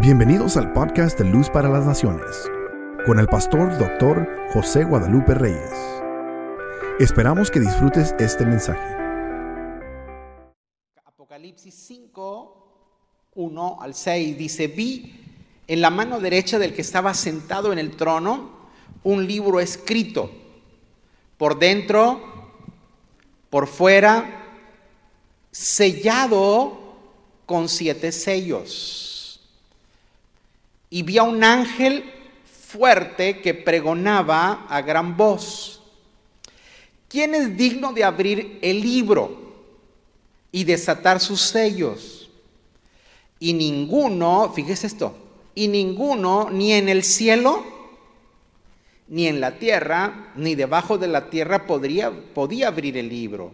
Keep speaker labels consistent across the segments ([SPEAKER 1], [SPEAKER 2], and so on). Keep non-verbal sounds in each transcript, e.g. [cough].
[SPEAKER 1] Bienvenidos al podcast de Luz para las Naciones, con el pastor doctor José Guadalupe Reyes. Esperamos que disfrutes este mensaje.
[SPEAKER 2] Apocalipsis 5, 1 al 6 dice, vi en la mano derecha del que estaba sentado en el trono un libro escrito, por dentro, por fuera, sellado con siete sellos. Y vi a un ángel fuerte que pregonaba a gran voz. ¿Quién es digno de abrir el libro y desatar sus sellos? Y ninguno, fíjese esto, y ninguno, ni en el cielo, ni en la tierra, ni debajo de la tierra podría, podía abrir el libro,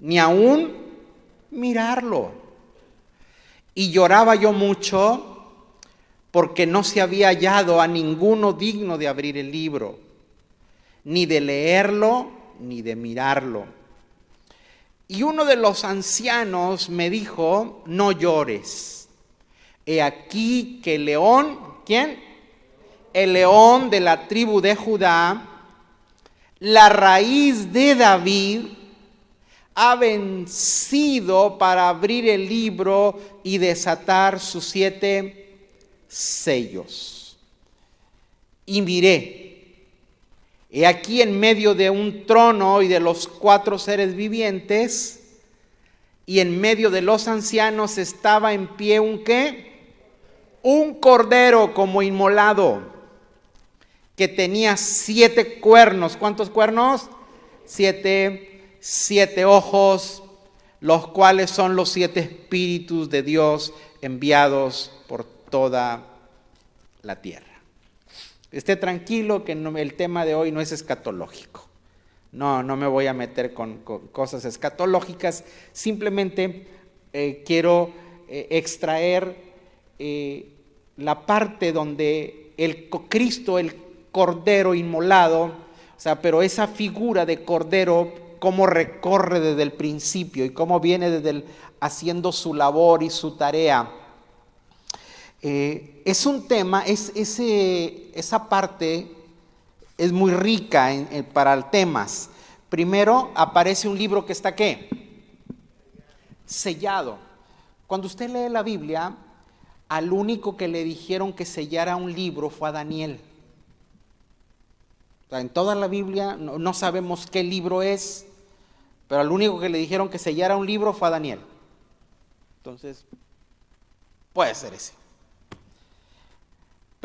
[SPEAKER 2] ni aún mirarlo. Y lloraba yo mucho porque no se había hallado a ninguno digno de abrir el libro, ni de leerlo, ni de mirarlo. Y uno de los ancianos me dijo, no llores. He aquí que el león, ¿quién? El león de la tribu de Judá, la raíz de David, ha vencido para abrir el libro y desatar sus siete Y miré, he aquí en medio de un trono y de los cuatro seres vivientes, y en medio de los ancianos estaba en pie un qué? Un cordero como inmolado, que tenía siete cuernos. ¿Cuántos cuernos? Siete siete ojos, los cuales son los siete espíritus de Dios enviados por toda la tierra. Esté tranquilo que el tema de hoy no es escatológico. No, no me voy a meter con, cosas escatológicas. Simplemente eh, quiero eh, extraer eh, la parte donde el Cristo, el Cordero inmolado, o sea, pero esa figura de Cordero cómo recorre desde el principio y cómo viene desde el, haciendo su labor y su tarea. Eh, es un tema, esa parte es muy rica para temas. Primero aparece un libro que está qué? Sellado. Cuando usted lee la Biblia, al único que le dijeron que sellara un libro fue a Daniel. en toda la Biblia no sabemos qué libro es, pero al único que le dijeron que sellara un libro fue a Daniel. Entonces, puede ser ese.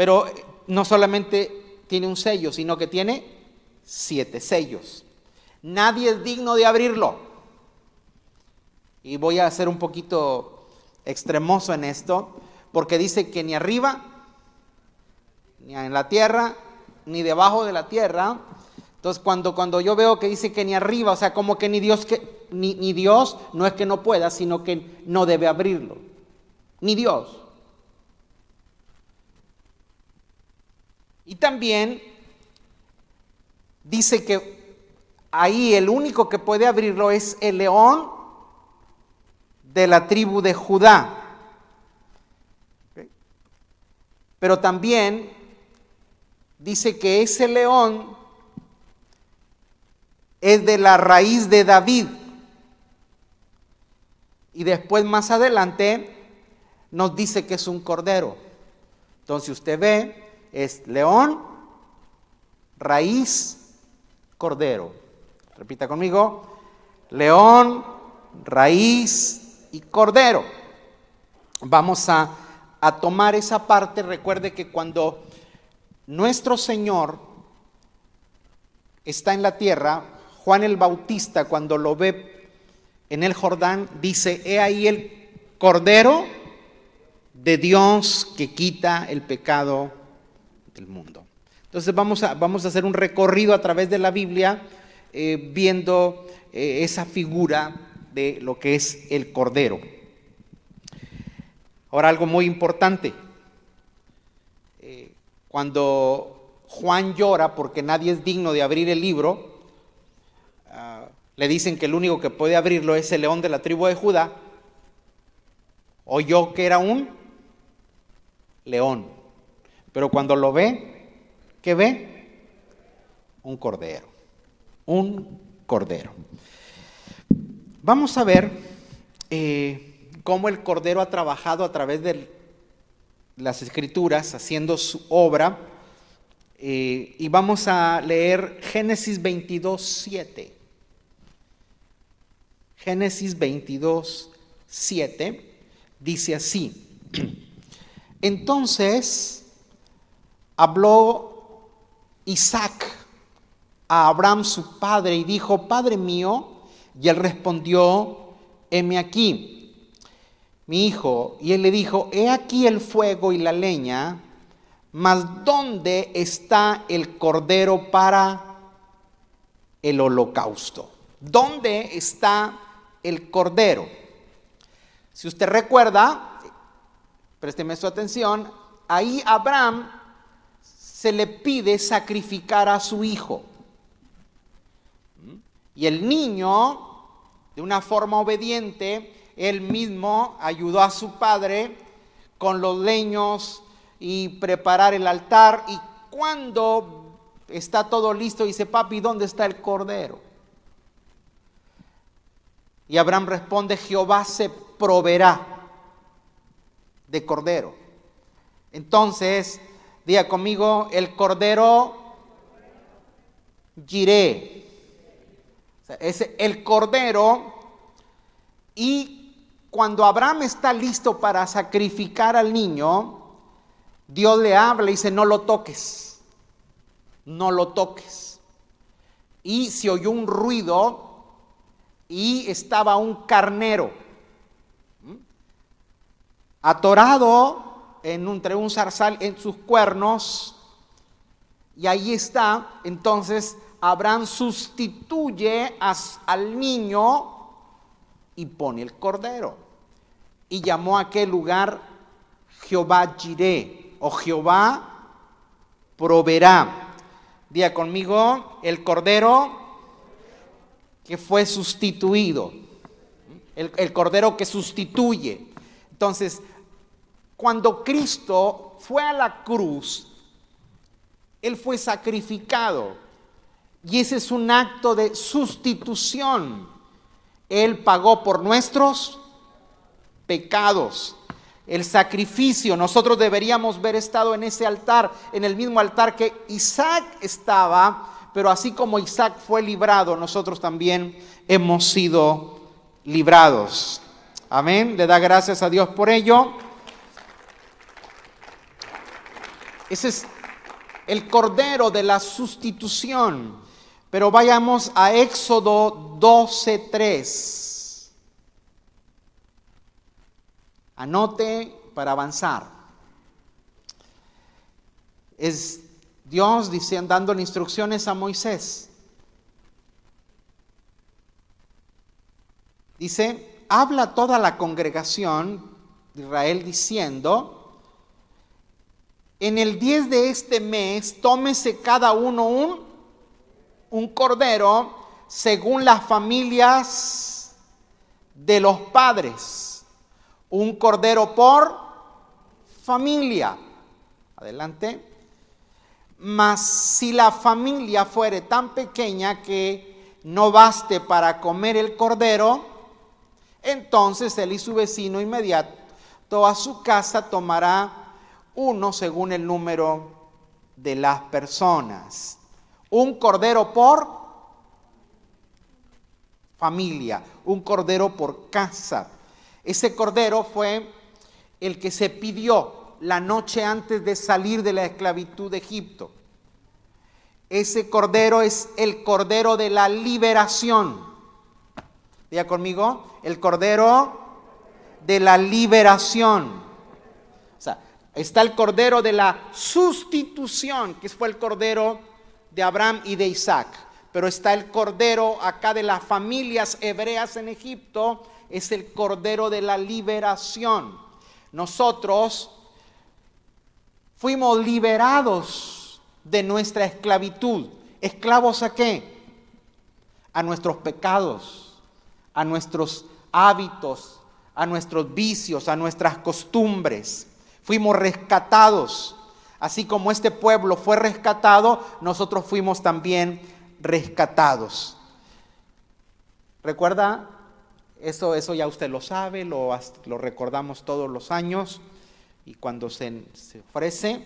[SPEAKER 2] Pero eh, no solamente tiene un sello, sino que tiene siete sellos. Nadie es digno de abrirlo. Y voy a ser un poquito extremoso en esto, porque dice que ni arriba, ni en la tierra, ni debajo de la tierra, entonces, cuando, cuando yo veo que dice que ni arriba, o sea, como que ni Dios, que, ni, ni Dios no es que no pueda, sino que no debe abrirlo. Ni Dios. Y también dice que ahí el único que puede abrirlo es el león de la tribu de Judá. Pero también dice que ese león es de la raíz de David. Y después más adelante nos dice que es un cordero. Entonces usted ve, es león, raíz, cordero. Repita conmigo, león, raíz y cordero. Vamos a, a tomar esa parte. Recuerde que cuando nuestro Señor está en la tierra, Juan el Bautista cuando lo ve en el Jordán dice, he ahí el Cordero de Dios que quita el pecado del mundo. Entonces vamos a, vamos a hacer un recorrido a través de la Biblia eh, viendo eh, esa figura de lo que es el Cordero. Ahora algo muy importante. Eh, cuando Juan llora porque nadie es digno de abrir el libro, le dicen que el único que puede abrirlo es el león de la tribu de Judá, oyó que era un león. Pero cuando lo ve, ¿qué ve? Un cordero. Un cordero. Vamos a ver eh, cómo el cordero ha trabajado a través de las escrituras, haciendo su obra. Eh, y vamos a leer Génesis 22, 7. Génesis 22, 7 dice así. [clears throat] Entonces habló Isaac a Abraham su padre y dijo, Padre mío, y él respondió, heme aquí, mi hijo. Y él le dijo, he aquí el fuego y la leña, mas ¿dónde está el cordero para el holocausto? ¿Dónde está el cordero? Si usted recuerda, présteme su atención, ahí Abraham se le pide sacrificar a su hijo. Y el niño, de una forma obediente, él mismo ayudó a su padre con los leños y preparar el altar. Y cuando está todo listo, dice, papi, ¿dónde está el cordero? Y Abraham responde, Jehová se proveerá de cordero. Entonces, diga conmigo, el cordero giré. es el cordero y cuando Abraham está listo para sacrificar al niño, Dios le habla y dice, no lo toques, no lo toques. Y se oyó un ruido y estaba un carnero atorado en entre un zarzal en sus cuernos. Y ahí está, entonces Abraham sustituye al niño y pone el cordero. Y llamó a aquel lugar Jehová Jireh o Jehová proveerá. Día conmigo, el cordero que fue sustituido. El, el cordero que sustituye. Entonces, cuando Cristo fue a la cruz, Él fue sacrificado. Y ese es un acto de sustitución. Él pagó por nuestros pecados. El sacrificio, nosotros deberíamos haber estado en ese altar, en el mismo altar que Isaac estaba, pero así como Isaac fue librado, nosotros también hemos sido librados. Amén. Le da gracias a Dios por ello. Ese es el cordero de la sustitución. Pero vayamos a Éxodo 12:3. Anote para avanzar. Es Dios diciendo, dándole instrucciones a Moisés. Dice, habla toda la congregación de Israel diciendo, en el 10 de este mes, tómese cada uno un, un cordero según las familias de los padres. Un cordero por familia. Adelante. Mas si la familia fuere tan pequeña que no baste para comer el cordero, entonces él y su vecino inmediato a su casa tomará uno según el número de las personas. Un cordero por familia, un cordero por casa. Ese cordero fue el que se pidió la noche antes de salir de la esclavitud de Egipto. Ese cordero es el cordero de la liberación. Diga conmigo, el cordero de la liberación. Está el cordero de la sustitución, que fue el cordero de Abraham y de Isaac. Pero está el cordero acá de las familias hebreas en Egipto, es el cordero de la liberación. Nosotros fuimos liberados de nuestra esclavitud. ¿Esclavos a qué? A nuestros pecados, a nuestros hábitos, a nuestros vicios, a nuestras costumbres Fuimos rescatados. Así como este pueblo fue rescatado, nosotros fuimos también rescatados. ¿Recuerda? Eso, eso ya usted lo sabe, lo, recordamos todos los años y cuando se, se ofrece.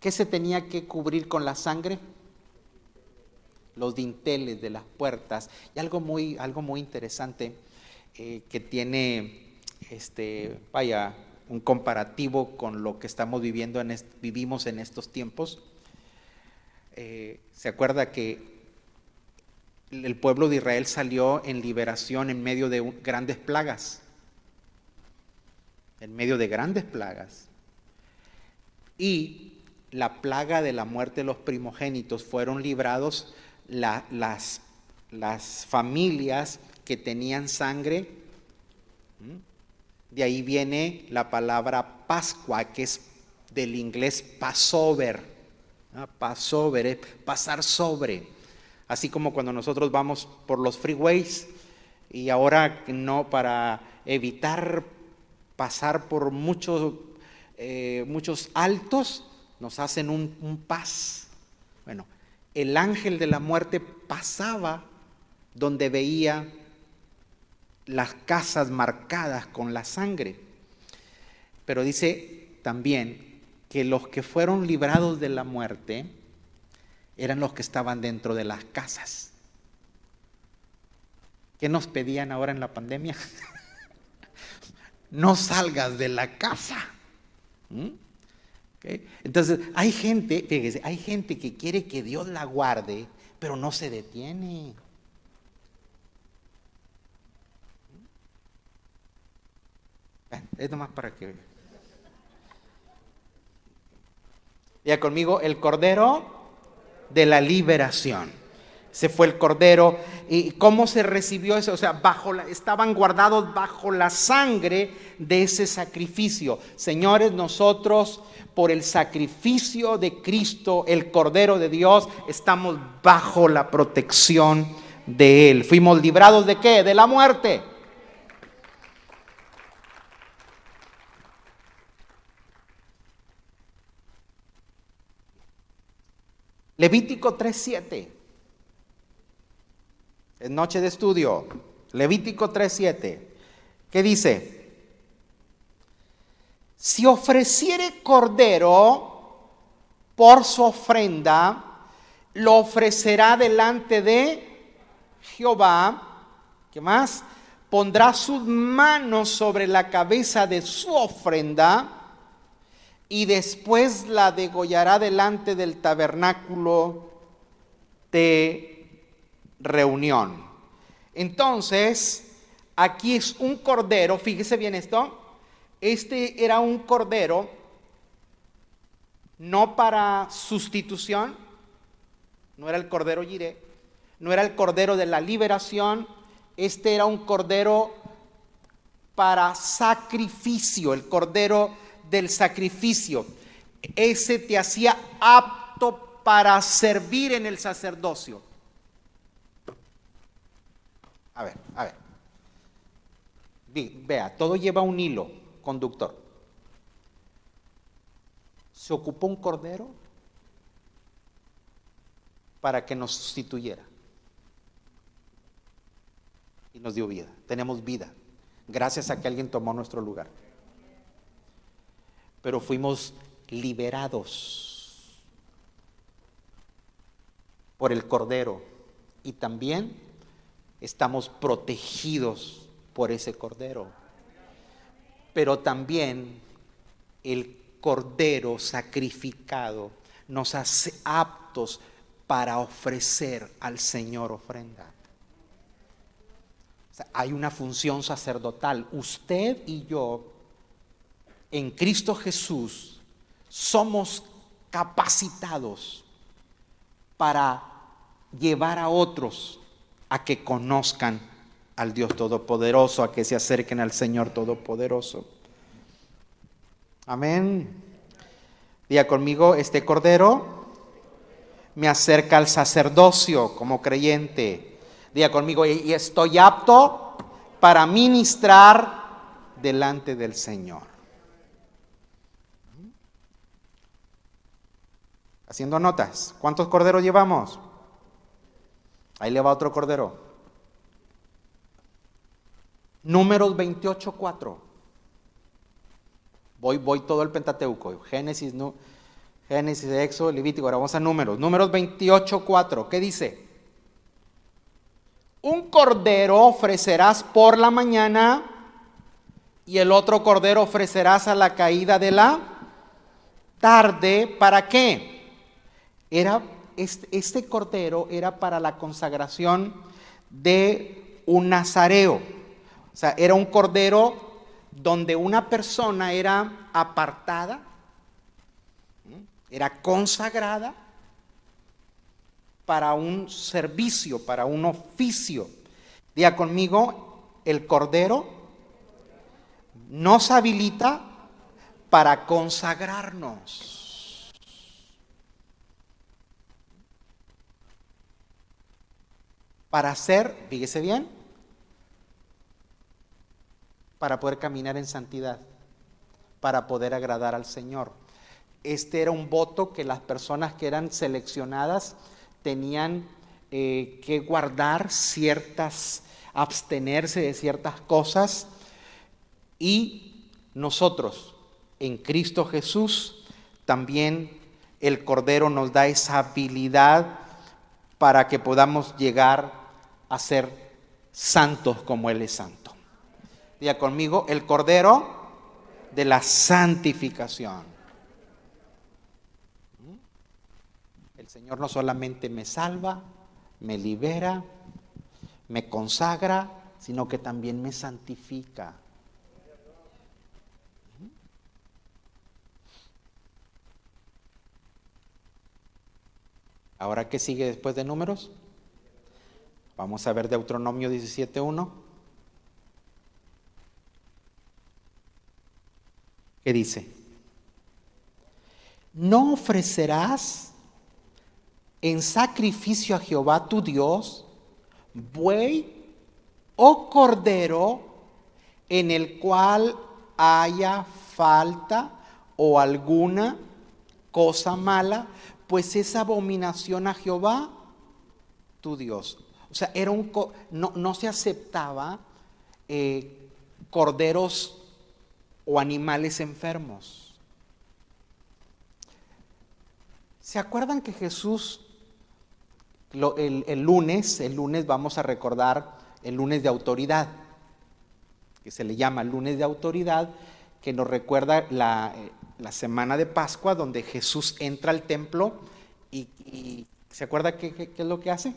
[SPEAKER 2] ¿Qué se tenía que cubrir con la sangre? Los dinteles de las puertas. Y algo muy, algo muy interesante eh, que tiene, este, vaya, un comparativo con lo que estamos viviendo en vivimos en estos tiempos. Eh, ¿Se acuerda que el pueblo de Israel salió en liberación en medio de grandes plagas? En medio de grandes plagas. Y la plaga de la muerte de los primogénitos fueron librados las, las familias que tenían sangre. De ahí viene la palabra Pascua, que es del inglés Passover. Passover es pasar sobre. Así como cuando nosotros vamos por los freeways y ahora no para evitar pasar por muchos, eh, muchos altos, nos hacen un, un paz. Bueno, el ángel de la muerte pasaba donde veía las casas marcadas con la sangre. Pero dice también que los que fueron librados de la muerte eran los que estaban dentro de las casas. ¿Qué nos pedían ahora en la pandemia? [laughs] no salgas de la casa. ¿Mm? Entonces, hay gente, fíjese, hay gente que quiere que Dios la guarde, pero no se detiene. Es nomás para que. Ya conmigo, el cordero de la liberación. Se fue el cordero. ¿Y cómo se recibió eso? O sea, bajo estaban guardados bajo la sangre de ese sacrificio. Señores, nosotros, por el sacrificio de Cristo, el cordero de Dios, estamos bajo la protección de Él. Fuimos librados de qué? De la muerte. Levítico 3.7. Es noche de estudio. Levítico 3.7. ¿Qué dice? Si ofreciere cordero por su ofrenda, lo ofrecerá delante de Jehová. ¿Qué más? Pondrá sus manos sobre la cabeza de su ofrenda y después la degollará delante del tabernáculo de reunión. Entonces, aquí es un cordero, fíjese bien esto, este era un cordero no para sustitución, no era el cordero Yiré, no era el cordero de la liberación, este era un cordero para sacrificio, el cordero del sacrificio. Ese te hacía apto para servir en el sacerdocio. A ver, a ver. Vea, todo lleva un hilo conductor. Se ocupó un cordero para que nos sustituyera. Y nos dio vida. Tenemos vida. Gracias a que alguien tomó nuestro lugar pero fuimos liberados por el Cordero y también estamos protegidos por ese Cordero. Pero también el Cordero sacrificado nos hace aptos para ofrecer al Señor ofrenda. hay una función sacerdotal. Usted y yo en Cristo Jesús somos capacitados para llevar a otros a que conozcan al Dios Todopoderoso, a que se acerquen al Señor Todopoderoso. Amén. Diga conmigo, este cordero me acerca al sacerdocio como creyente. Diga conmigo, y estoy apto para ministrar delante del Señor. Haciendo notas. ¿Cuántos corderos llevamos? Ahí le va otro cordero. Números 28, 4. Voy, voy todo el Pentateuco. Génesis, no, Génesis, Éxodo, Levítico. Ahora vamos a números. Números 28, 4. ¿Qué dice? Un cordero ofrecerás por la mañana y el otro cordero ofrecerás a la caída de la tarde. ¿Para qué? Era este, este cordero era para la consagración de un nazareo. O sea, era un cordero donde una persona era apartada, era consagrada para un servicio, para un oficio. Diga conmigo, el Cordero nos habilita para consagrarnos. Para ser, fíjese bien, para poder caminar en santidad, para poder agradar al Señor. Este era un voto que las personas que eran seleccionadas tenían eh, que guardar ciertas, abstenerse de ciertas cosas y nosotros en Cristo Jesús también el Cordero nos da esa habilidad para que podamos llegar a ser santos como Él es santo. Diga conmigo, el Cordero de la santificación. El Señor no solamente me salva, me libera, me consagra, sino que también me santifica. Ahora, ¿qué sigue después de números? Vamos a ver Deuteronomio 17.1. ¿Qué dice? No ofrecerás en sacrificio a Jehová tu Dios buey o cordero en el cual haya falta o alguna cosa mala, pues es abominación a Jehová tu Dios. O sea, era un, no, no se aceptaba eh, corderos o animales enfermos. ¿Se acuerdan que Jesús, el, lunes, el lunes vamos a recordar el lunes de autoridad, que se le llama lunes de autoridad, que nos recuerda la, eh, semana de Pascua, donde Jesús entra al templo y, ¿se acuerda qué, es lo que hace?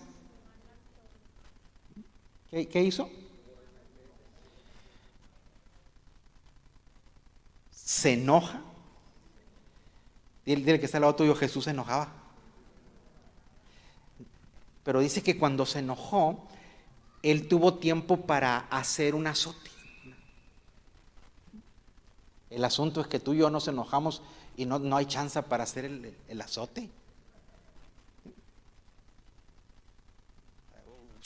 [SPEAKER 2] ¿Qué hizo? se enoja. Dile, que está al lado tuyo, Jesús se enojaba. Pero dice que cuando se enojó, él tuvo tiempo para hacer un azote. El asunto es que tú y yo nos enojamos y no, no hay chance para hacer el, el azote.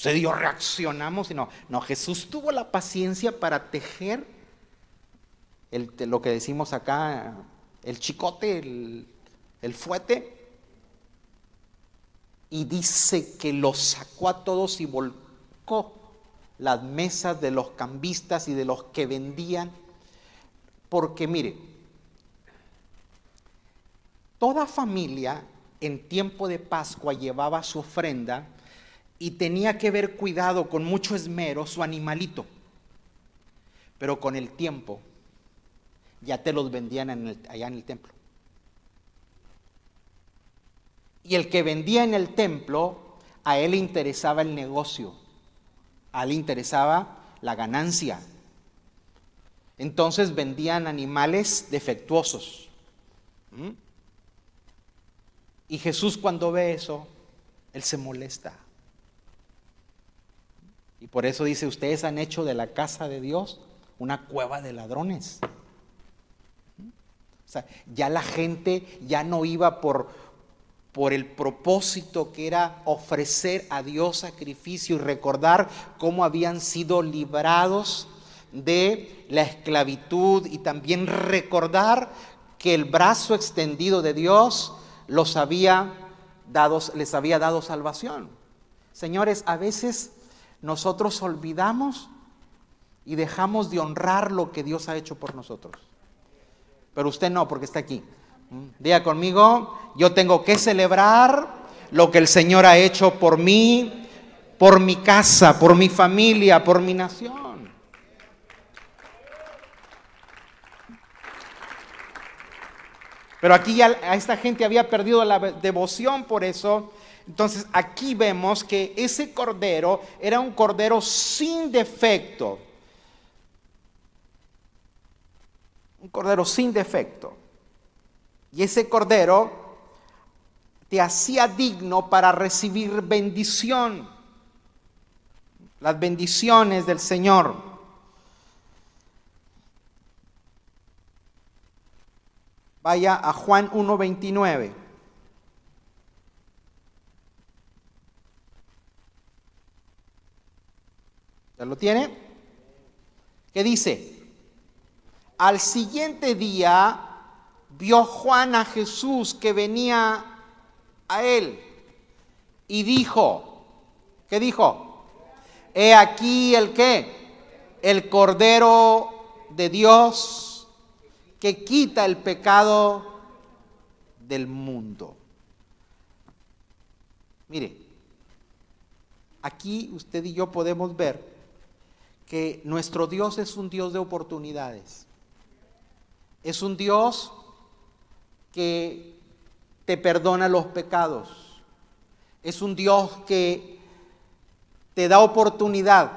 [SPEAKER 2] Se dio, [laughs] reaccionamos y no. No, Jesús tuvo la paciencia para tejer lo que decimos acá, el chicote, el, el fuete, y dice que los sacó a todos y volcó las mesas de los cambistas y de los que vendían, porque mire, toda familia en tiempo de Pascua llevaba su ofrenda y tenía que ver cuidado con mucho esmero su animalito, pero con el tiempo ya te los vendían allá en el templo. Y el que vendía en el templo, a él le interesaba el negocio, a él le interesaba la ganancia. Entonces vendían animales defectuosos. ¿Mm? Y Jesús cuando ve eso, él se molesta. Y por eso dice, ustedes han hecho de la casa de Dios una cueva de ladrones ya la gente ya no iba por, por el propósito que era ofrecer a Dios sacrificio y recordar cómo habían sido librados de la esclavitud y también recordar que el brazo extendido de Dios los había dado, les había dado salvación. Señores, a veces nosotros olvidamos y dejamos de honrar lo que Dios ha hecho por nosotros. Pero usted no, porque está aquí. ¿Mm? Diga conmigo, yo tengo que celebrar lo que el Señor ha hecho por mí, por mi casa, por mi familia, por mi nación. Pero aquí ya a esta gente había perdido la devoción por eso. Entonces aquí vemos que ese cordero era un cordero sin defecto. Un cordero sin defecto. Y ese cordero te hacía digno para recibir bendición. Las bendiciones del Señor. Vaya a Juan 1.29. ¿Ya lo tiene? ¿Qué dice? Al siguiente día vio Juan a Jesús que venía a él y dijo, ¿qué dijo? He aquí el qué? El Cordero de Dios que quita el pecado del mundo. Mire, aquí usted y yo podemos ver que nuestro Dios es un Dios de oportunidades. Es un Dios que te perdona los pecados. Es un Dios que te da oportunidad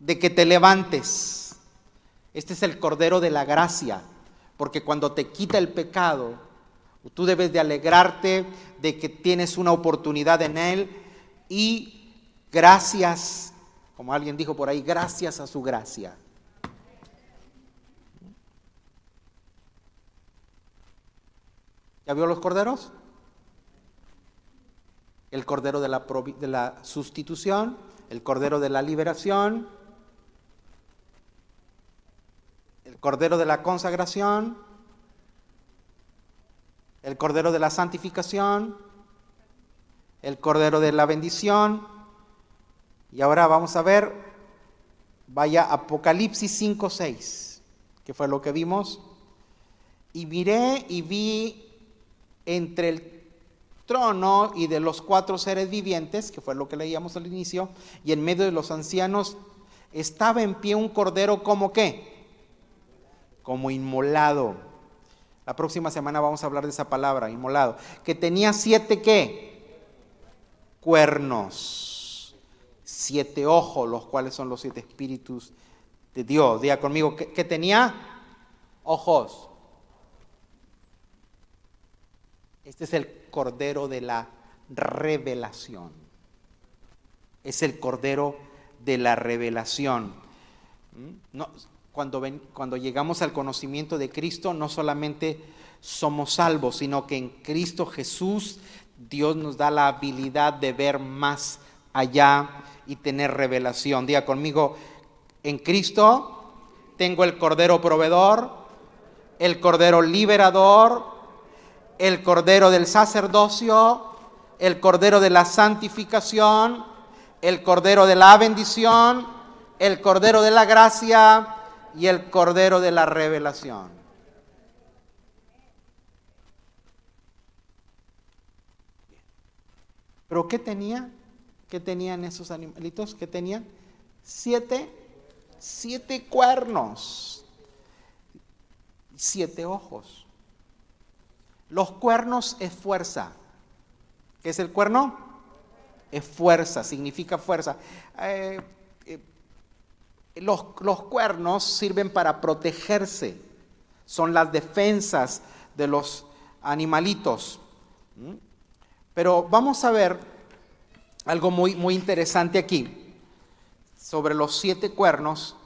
[SPEAKER 2] de que te levantes. Este es el Cordero de la Gracia, porque cuando te quita el pecado, tú debes de alegrarte de que tienes una oportunidad en Él y gracias, como alguien dijo por ahí, gracias a su gracia. ¿Ya vio los corderos? El cordero de la, de la sustitución, el cordero de la liberación, el cordero de la consagración, el cordero de la santificación, el cordero de la bendición. Y ahora vamos a ver, vaya Apocalipsis 5.6, que fue lo que vimos. Y miré y vi entre el trono y de los cuatro seres vivientes, que fue lo que leíamos al inicio, y en medio de los ancianos estaba en pie un cordero como qué? Como inmolado. La próxima semana vamos a hablar de esa palabra, inmolado. Que tenía siete qué? Cuernos. Siete ojos, los cuales son los siete espíritus de Dios. Diga conmigo, ¿qué, tenía? Ojos. Este es el cordero de la revelación. Es el cordero de la revelación. ¿Mm? cuando, cuando llegamos al conocimiento de Cristo, no solamente somos salvos, sino que en Cristo Jesús Dios nos da la habilidad de ver más allá y tener revelación. Diga conmigo, en Cristo tengo el Cordero proveedor, el Cordero liberador, el cordero del sacerdocio, el cordero de la santificación, el cordero de la bendición, el cordero de la gracia y el cordero de la revelación. ¿Pero qué tenía? ¿Qué tenían esos animalitos? ¿Qué tenían? Siete, siete cuernos, siete ojos. Los cuernos es fuerza. ¿Qué es el cuerno? Es fuerza, significa fuerza. Eh, eh, los, cuernos sirven para protegerse, son las defensas de los animalitos. ¿Mm? Pero vamos a ver algo muy, muy interesante aquí sobre los siete cuernos.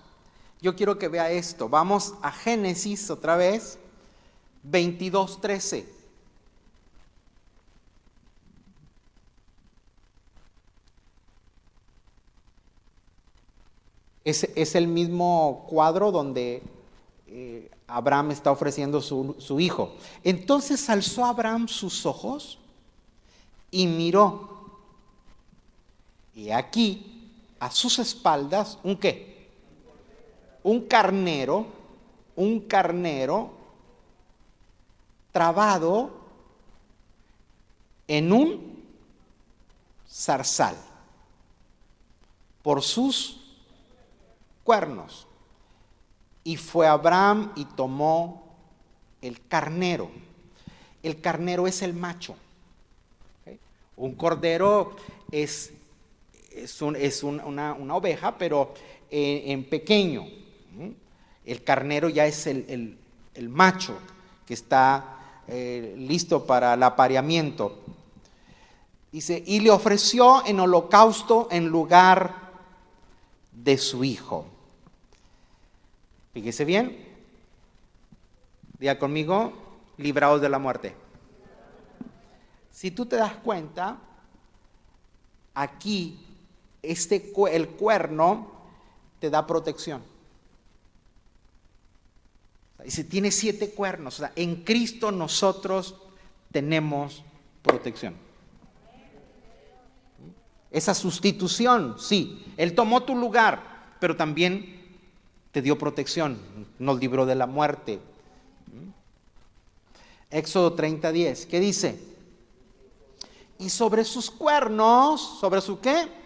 [SPEAKER 2] Yo quiero que vea esto. Vamos a Génesis otra vez. 22.13. Es, es el mismo cuadro donde eh, Abraham está ofreciendo su, su hijo. Entonces alzó Abraham sus ojos y miró. Y aquí, a sus espaldas, ¿un qué? Un carnero, un carnero trabado en un zarzal por sus cuernos. Y fue Abraham y tomó el carnero. El carnero es el macho. Un cordero es, es, una, oveja, pero en, pequeño. El carnero ya es el, macho que está eh, listo para el apareamiento. Dice, y le ofreció en holocausto en lugar de su hijo. Fíjese bien, diga conmigo, librados de la muerte. Si tú te das cuenta, aquí este, el cuerno te da protección. Dice, tiene siete cuernos. En Cristo nosotros tenemos protección. Esa sustitución, sí. Él tomó tu lugar, pero también te dio protección, nos libró de la muerte. Éxodo 30:10, ¿qué dice? Y sobre sus cuernos, ¿sobre su qué?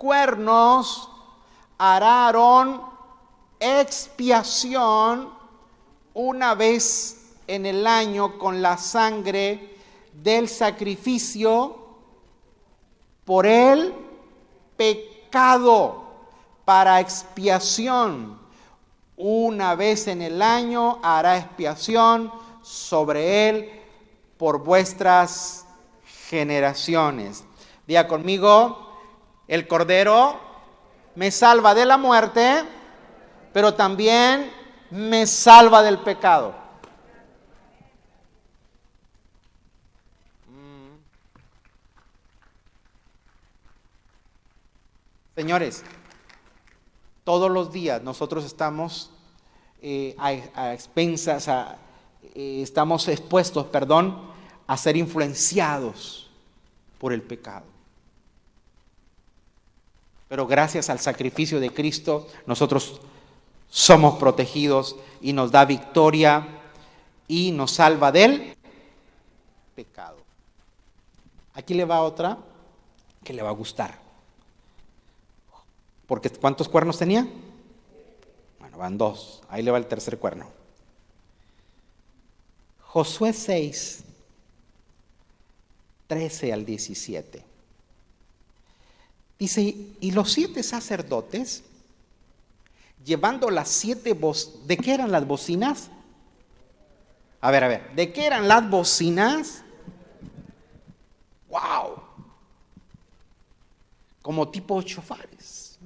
[SPEAKER 2] Cuernos hararon expiación una vez en el año con la sangre del sacrificio por el pecado para expiación. Una vez en el año hará expiación sobre él por vuestras generaciones. Diga conmigo, el Cordero me salva de la muerte, pero también me salva del pecado. Mm. Señores, todos los días nosotros estamos eh, a, expensas, eh, estamos expuestos, perdón, a ser influenciados por el pecado. Pero gracias al sacrificio de Cristo, nosotros somos protegidos y nos da victoria y nos salva del pecado. Aquí le va otra que le va a gustar. Porque ¿cuántos cuernos tenía? Bueno, van dos. Ahí le va el tercer cuerno. Josué 6, 13 al 17. Dice, y los siete sacerdotes, llevando las siete bocinas, ¿de qué eran las bocinas? A ver, a ver, ¿de qué eran las bocinas? ¡Wow! Como tipo chofares.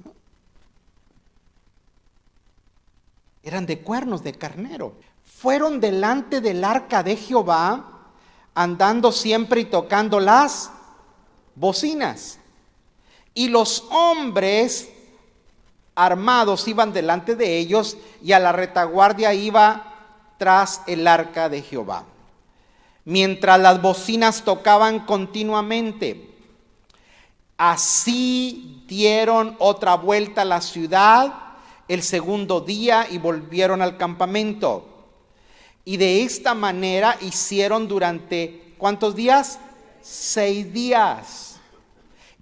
[SPEAKER 2] Eran de cuernos de carnero. Fueron delante del arca de Jehová andando siempre y tocando las bocinas. Y los hombres armados iban delante de ellos y a la retaguardia iba tras el arca de Jehová. Mientras las bocinas tocaban continuamente. Así dieron otra vuelta a la ciudad el segundo día y volvieron al campamento. Y de esta manera hicieron durante, ¿cuántos días? Seis días.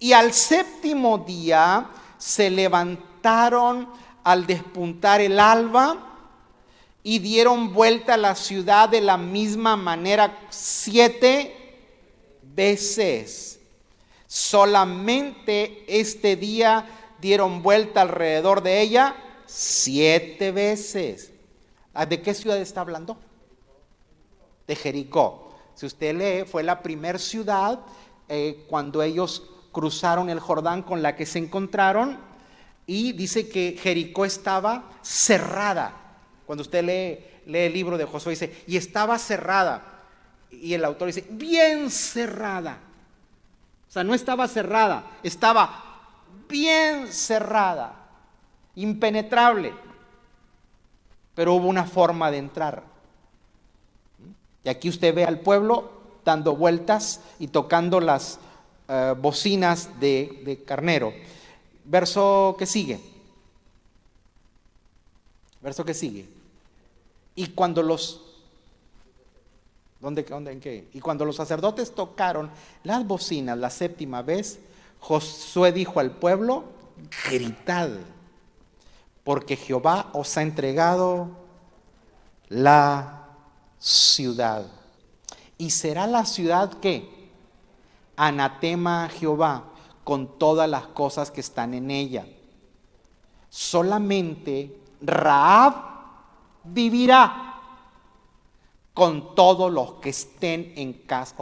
[SPEAKER 2] Y al séptimo día se levantaron al despuntar el alba y dieron vuelta a la ciudad de la misma manera siete veces. Solamente este día dieron vuelta alrededor de ella siete veces. Ah, ¿De qué ciudad está hablando? de Jericó. Si usted lee, fue la primera ciudad eh, cuando ellos cruzaron el Jordán con la que se encontraron y dice que Jericó estaba cerrada. Cuando usted lee, lee el libro de Josué dice, y estaba cerrada. Y el autor dice, bien cerrada. O sea, no estaba cerrada, estaba bien cerrada. impenetrable. Pero hubo una forma de entrar. Y aquí usted ve al pueblo dando vueltas y tocando las eh, bocinas de, de carnero. Verso que sigue. Verso que sigue. Y cuando los ¿Dónde, dónde, en qué? Y cuando los sacerdotes tocaron las bocinas la séptima vez, Josué dijo al pueblo, gritad, porque Jehová os ha entregado la ciudad. Y será la ciudad que anatema a Jehová con todas las cosas que están en ella. Solamente Raab vivirá con todos los que estén en casa,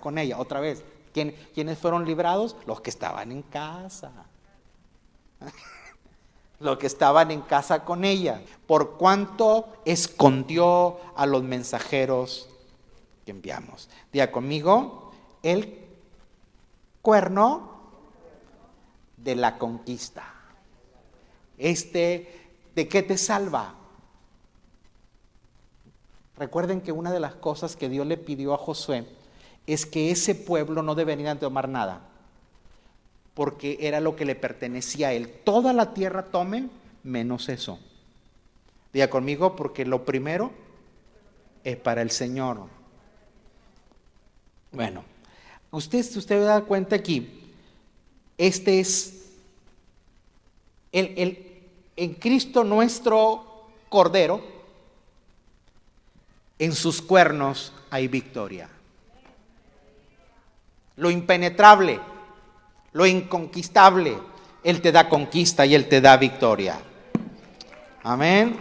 [SPEAKER 2] con, ella. Otra vez, ¿quién, ¿quiénes fueron librados? Los que estaban en casa. [laughs] los que estaban en casa con ella. Por cuanto escondió a los mensajeros que enviamos. Diga conmigo, el cuerno de la conquista. Este, ¿de qué te salva? Recuerden que una de las cosas que Dios le pidió a Josué es que ese pueblo no debería tomar nada, porque era lo que le pertenecía a él. Toda la tierra tomen menos eso. Diga conmigo, porque lo primero es para el Señor. Bueno, usted, usted da cuenta aquí, este es el, el, en Cristo nuestro Cordero, en sus cuernos hay victoria. Lo impenetrable, lo inconquistable, Él te da conquista y Él te da victoria. Amén.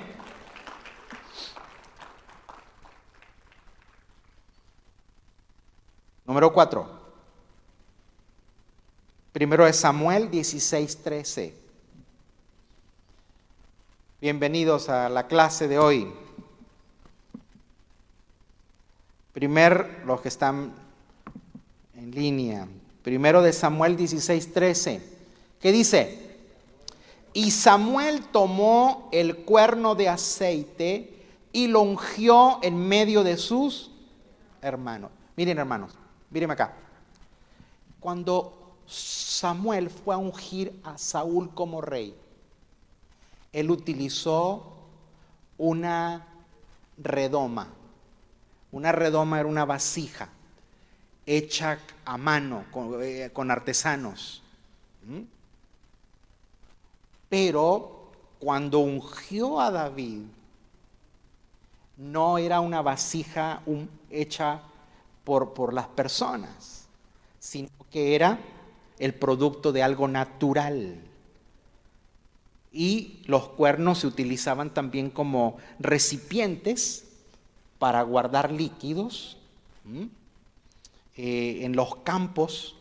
[SPEAKER 2] Número cuatro. Primero es Samuel 16, 13. Bienvenidos a la clase de hoy. Primer, los que están en línea. Primero de Samuel 16, 13. ¿Qué dice? Y Samuel tomó el cuerno de aceite y lo ungió en medio de sus hermanos. Miren hermanos, miren acá. Cuando Samuel fue a ungir a Saúl como rey, él utilizó una redoma. Una redoma era una vasija hecha a mano con, eh, artesanos. Pero cuando ungió a David, no era una vasija hecha por, por las personas, sino que era el producto de algo natural. Y los cuernos se utilizaban también como recipientes para guardar líquidos. Eh, en los campos,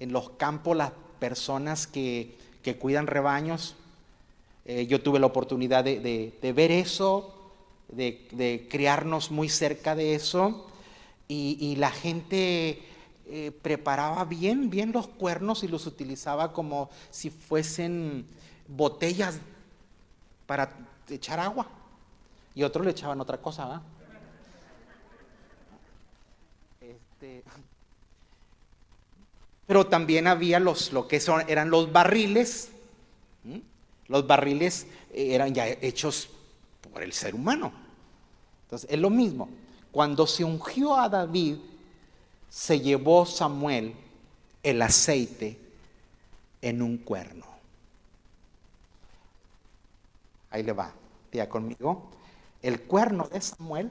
[SPEAKER 2] en los campos las personas que, cuidan rebaños, eh, yo tuve la oportunidad de, ver eso, de, criarnos muy cerca de eso, y, la gente eh, preparaba bien, bien los cuernos y los utilizaba como si fuesen botellas para echar agua. Y otros le echaban otra cosa, ¿verdad? Este, pero también había los, lo que son, eran los barriles. Los barriles eh, eran ya hechos por el ser humano. Entonces, es lo mismo. Cuando se ungió a David, se llevó Samuel el aceite en un cuerno. Ahí le va, diga conmigo. El cuerno de Samuel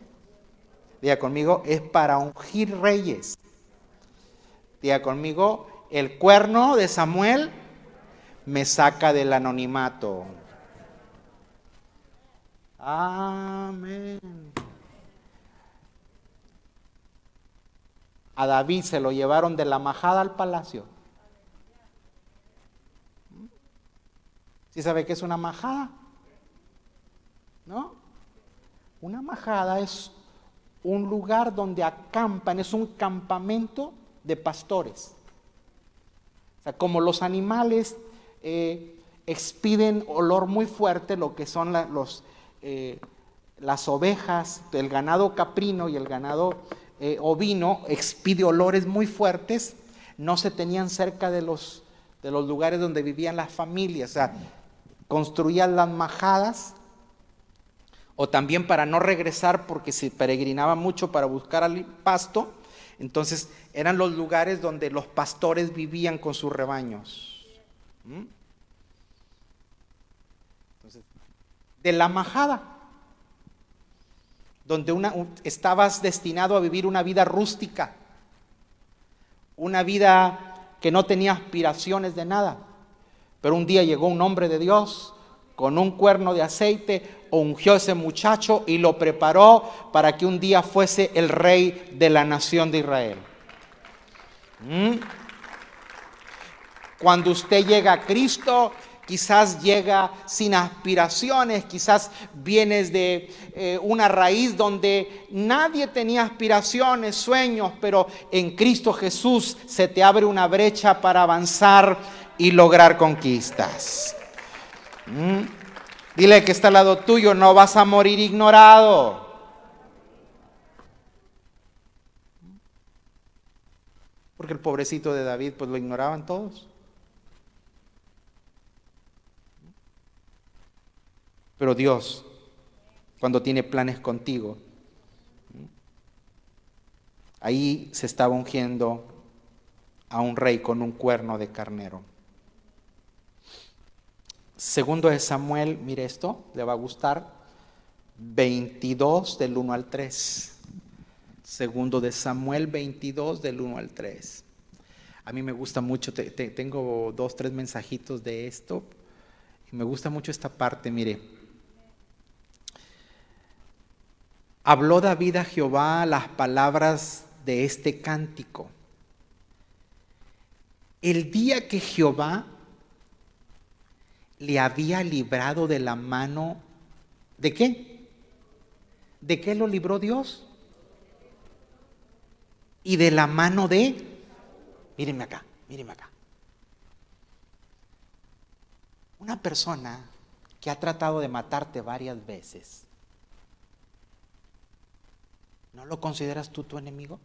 [SPEAKER 2] Diga conmigo, es para ungir reyes. Diga conmigo, el cuerno de Samuel me saca del anonimato. Amén. A David se lo llevaron de la majada al palacio. ¿Sí sabe qué es una majada? ¿No? Una majada es un lugar donde acampan, es un campamento de pastores. O sea, como los animales eh, expiden olor muy fuerte, lo que son los, eh, las ovejas, el ganado caprino y el ganado eh, ovino, expide olores muy fuertes, no se tenían cerca de los, de los lugares donde vivían las familias, o sea, construían las majadas, o también para no regresar porque se peregrinaba mucho para buscar al pasto, entonces eran los lugares donde los pastores vivían con sus rebaños. ¿Mm? de la majada, donde una, estabas destinado a vivir una vida rústica, una vida que no tenía aspiraciones de nada. Pero un día llegó un hombre de Dios con un cuerno de aceite, ungió a ese muchacho y lo preparó para que un día fuese el rey de la nación de Israel. ¿Mm? Cuando usted llega a Cristo, quizás llega sin aspiraciones, quizás vienes de eh, una raíz donde nadie tenía aspiraciones, sueños, pero en Cristo Jesús se te abre una brecha para avanzar y lograr conquistas. ¿Mm? Dile que está al lado tuyo, no vas a morir ignorado. Porque el pobrecito de David, pues lo ignoraban todos. Pero Dios, cuando tiene planes contigo, ahí se estaba ungiendo a un rey con un cuerno de carnero. Segundo de Samuel, mire esto, le va a gustar, 22 del 1 al 3. Segundo de Samuel 22 del 1 al 3. A mí me gusta mucho, tengo dos, tres mensajitos de esto. Y me gusta mucho esta parte, mire. Habló David a Jehová las palabras de este cántico. El día que Jehová le había librado de la mano, ¿de qué? ¿De qué lo libró Dios? Y de la mano de, mírenme acá, mírenme acá. Una persona que ha tratado de matarte varias veces, ¿No lo consideras tú tu enemigo?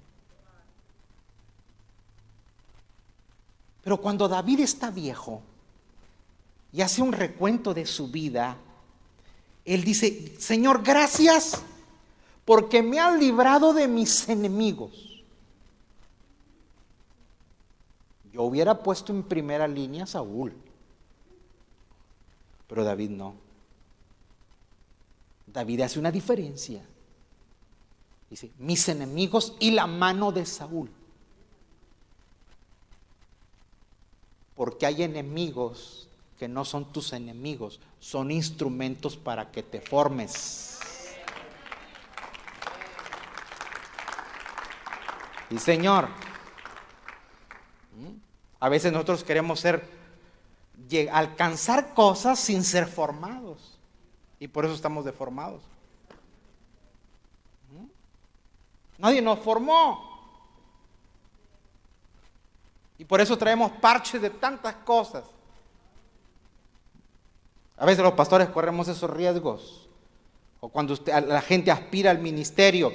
[SPEAKER 2] Pero cuando David está viejo y hace un recuento de su vida, él dice, Señor, gracias porque me han librado de mis enemigos. Yo hubiera puesto en primera línea a Saúl, pero David no. David hace una diferencia. Dice, mis enemigos y la mano de Saúl. Porque hay enemigos que no son tus enemigos, son instrumentos para que te formes. Y Señor, a veces nosotros queremos ser, alcanzar cosas sin ser formados. Y por eso estamos deformados. Nadie nos formó. Y por eso traemos parches de tantas cosas. A veces los pastores corremos esos riesgos. O cuando la gente aspira al ministerio.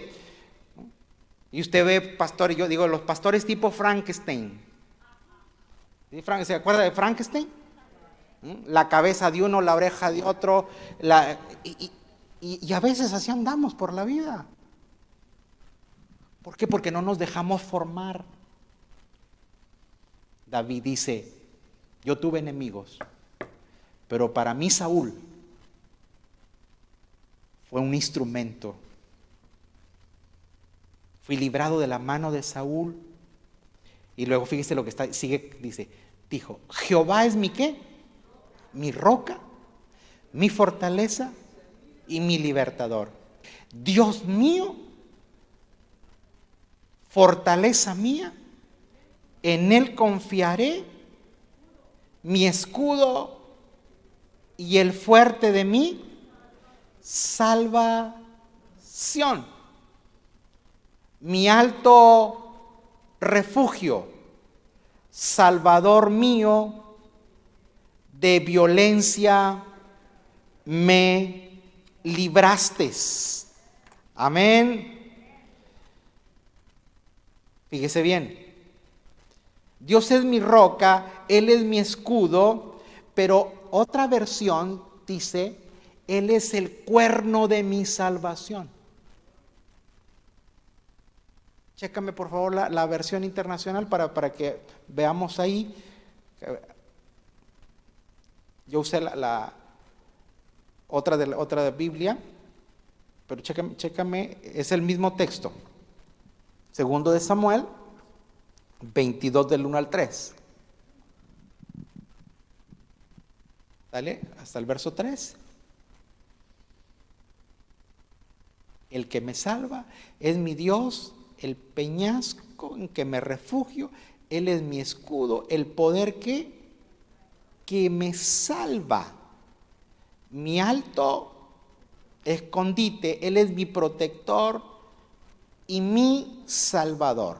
[SPEAKER 2] Y usted ve pastores, yo digo, los pastores tipo Frankenstein. ¿Se acuerda de Frankenstein? ¿Mm? La cabeza de uno, la oreja de otro. y a veces así andamos por la vida. ¿Por qué? Porque no nos dejamos formar. David dice, yo tuve enemigos, pero para mí Saúl fue un instrumento. Fui librado de la mano de Saúl. Y luego fíjese lo que está, sigue, dice, dijo, Jehová es mi qué? Mi roca, mi fortaleza y mi libertador. Dios mío fortaleza mía, en Él confiaré, mi escudo y el fuerte de mí, salvación, mi alto refugio, salvador mío, de violencia me libraste. Amén. Fíjese bien. Dios es mi roca, Él es mi escudo, pero otra versión dice, Él es el cuerno de mi salvación. Chécame por favor la, versión internacional para, para, que veamos ahí. Yo usé la, otra, de la otra de Biblia, pero chécame, chécame, es el mismo texto. Segundo de Samuel, 22 del 1 al 3. Dale, hasta el verso 3. El que me salva es mi Dios, el peñasco en que me refugio, Él es mi escudo, el poder que, que me salva, mi alto escondite, Él es mi protector y mi salvador.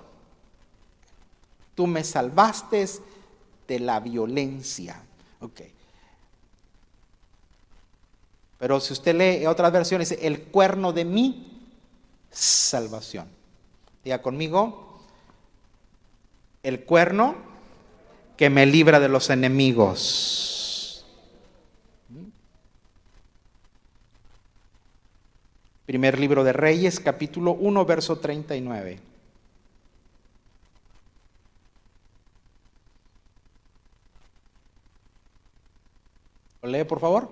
[SPEAKER 2] Tú me salvaste de la violencia. Ok. Pero si usted lee otras versiones, el cuerno de mi salvación. Diga conmigo, el cuerno que me libra de los enemigos. Primer libro de Reyes, capítulo 1, verso 39. ¿Lo lee, por favor?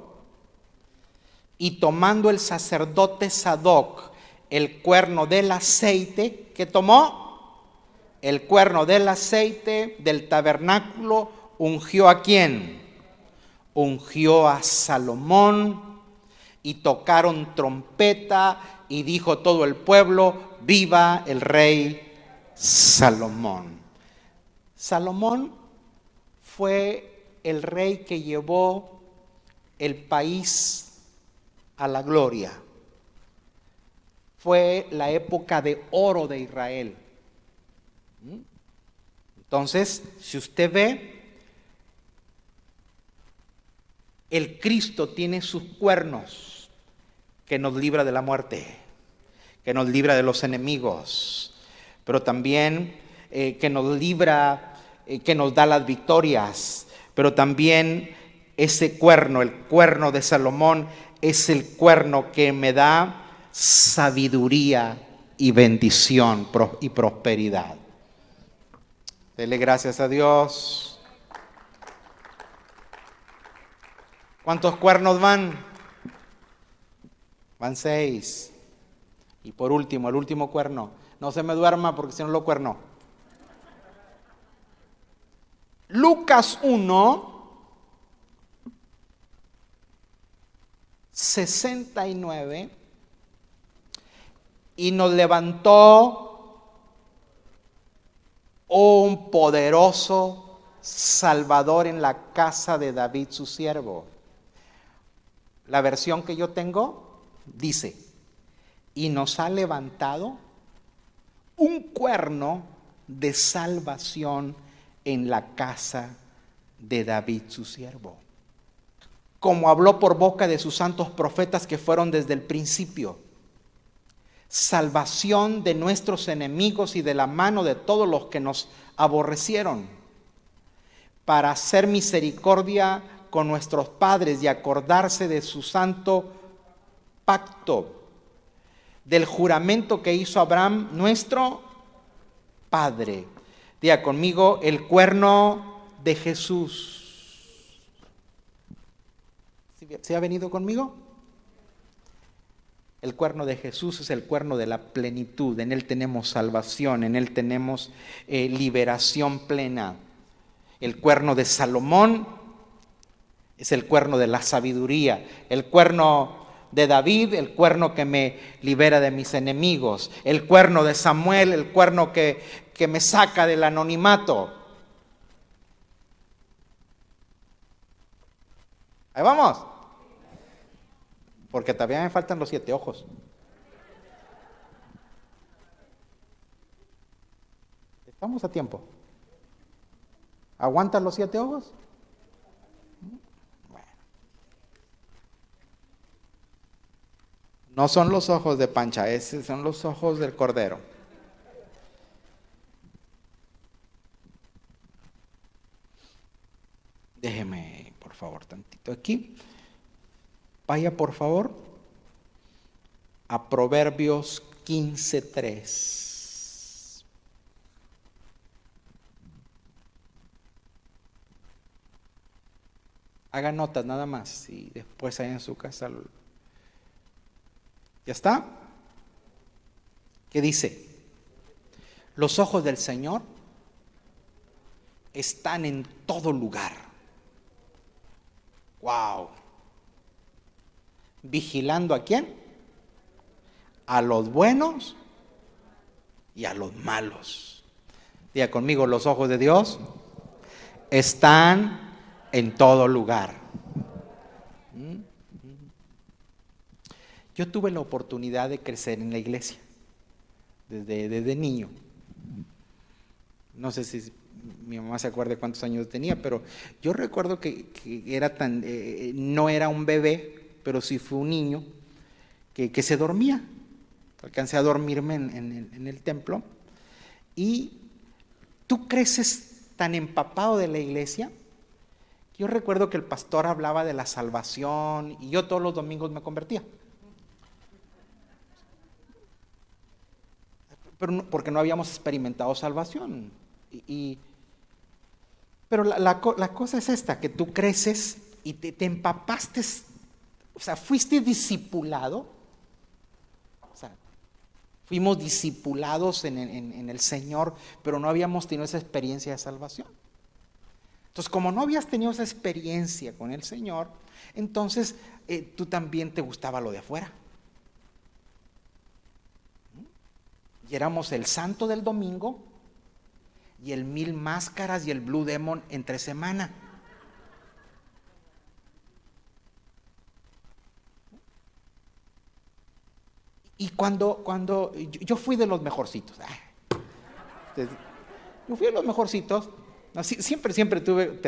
[SPEAKER 2] Y tomando el sacerdote Sadoc el cuerno del aceite, que tomó el cuerno del aceite del tabernáculo, ungió a quién? Ungió a Salomón y tocaron trompeta y dijo todo el pueblo, viva el rey Salomón. Salomón fue el rey que llevó el país a la gloria. Fue la época de oro de Israel. ¿Mm? Entonces, si usted ve, el Cristo tiene sus cuernos que nos libra de la muerte, que nos libra de los enemigos, pero también eh, que nos libra, eh, que nos da las victorias, pero también ese cuerno, el cuerno de Salomón, es el cuerno que me da sabiduría y bendición y prosperidad. Dele gracias a Dios. ¿Cuántos cuernos van? Van seis. Y por último, el último cuerno. No se me duerma porque si no lo cuerno. Lucas 1, 69 y nos levantó un poderoso Salvador en la casa de David su siervo. La versión que yo tengo dice, y nos ha levantado un cuerno de salvación en la casa de David su siervo como habló por boca de sus santos profetas que fueron desde el principio. Salvación de nuestros enemigos y de la mano de todos los que nos aborrecieron, para hacer misericordia con nuestros padres y acordarse de su santo pacto, del juramento que hizo Abraham, nuestro Padre. Diga conmigo, el cuerno de Jesús ¿Se ha venido conmigo? El cuerno de Jesús es el cuerno de la plenitud. En Él tenemos salvación, en Él tenemos eh, liberación plena. El cuerno de Salomón es el cuerno de la sabiduría. El cuerno de David, el cuerno que me libera de mis enemigos. El cuerno de Samuel, el cuerno que, que me saca del anonimato. Ahí vamos porque todavía me faltan los siete ojos. Estamos a tiempo. ¿Aguantan los siete ojos? No son los ojos de Pancha, esos son los ojos del Cordero. Déjeme, por favor, tantito aquí. Vaya, por favor, a Proverbios 15.3. Haga notas nada más y después ahí en su casa. ¿Ya está? ¿Qué dice? Los ojos del Señor están en todo lugar. Wow. ¿Vigilando a quién? A los buenos y a los malos. Diga conmigo, los ojos de Dios están en todo lugar. Yo tuve la oportunidad de crecer en la iglesia desde, desde niño. No sé si mi mamá se acuerda cuántos años tenía, pero yo recuerdo que, era tan, eh, no era un bebé, pero sí fue un niño que, se dormía. Alcancé a dormirme en, el templo. Y tú creces tan empapado de la iglesia. Yo recuerdo que el pastor hablaba de la salvación y yo todos los domingos me convertía. Pero porque no habíamos experimentado salvación. Y, pero la, cosa es esta, que tú creces y te, empapaste, o sea, fuiste discipulado, o sea, fuimos discipulados en, el Señor, pero no habíamos tenido esa experiencia de salvación. Entonces, como no habías tenido esa experiencia con el Señor, entonces eh, tú también te gustaba lo de afuera. Y éramos el santo del domingo y el Mil Máscaras y el Blue Demon entre semana. Y cuando, cuando yo fui de los mejorcitos, yo fui de los mejorcitos, siempre, siempre tuve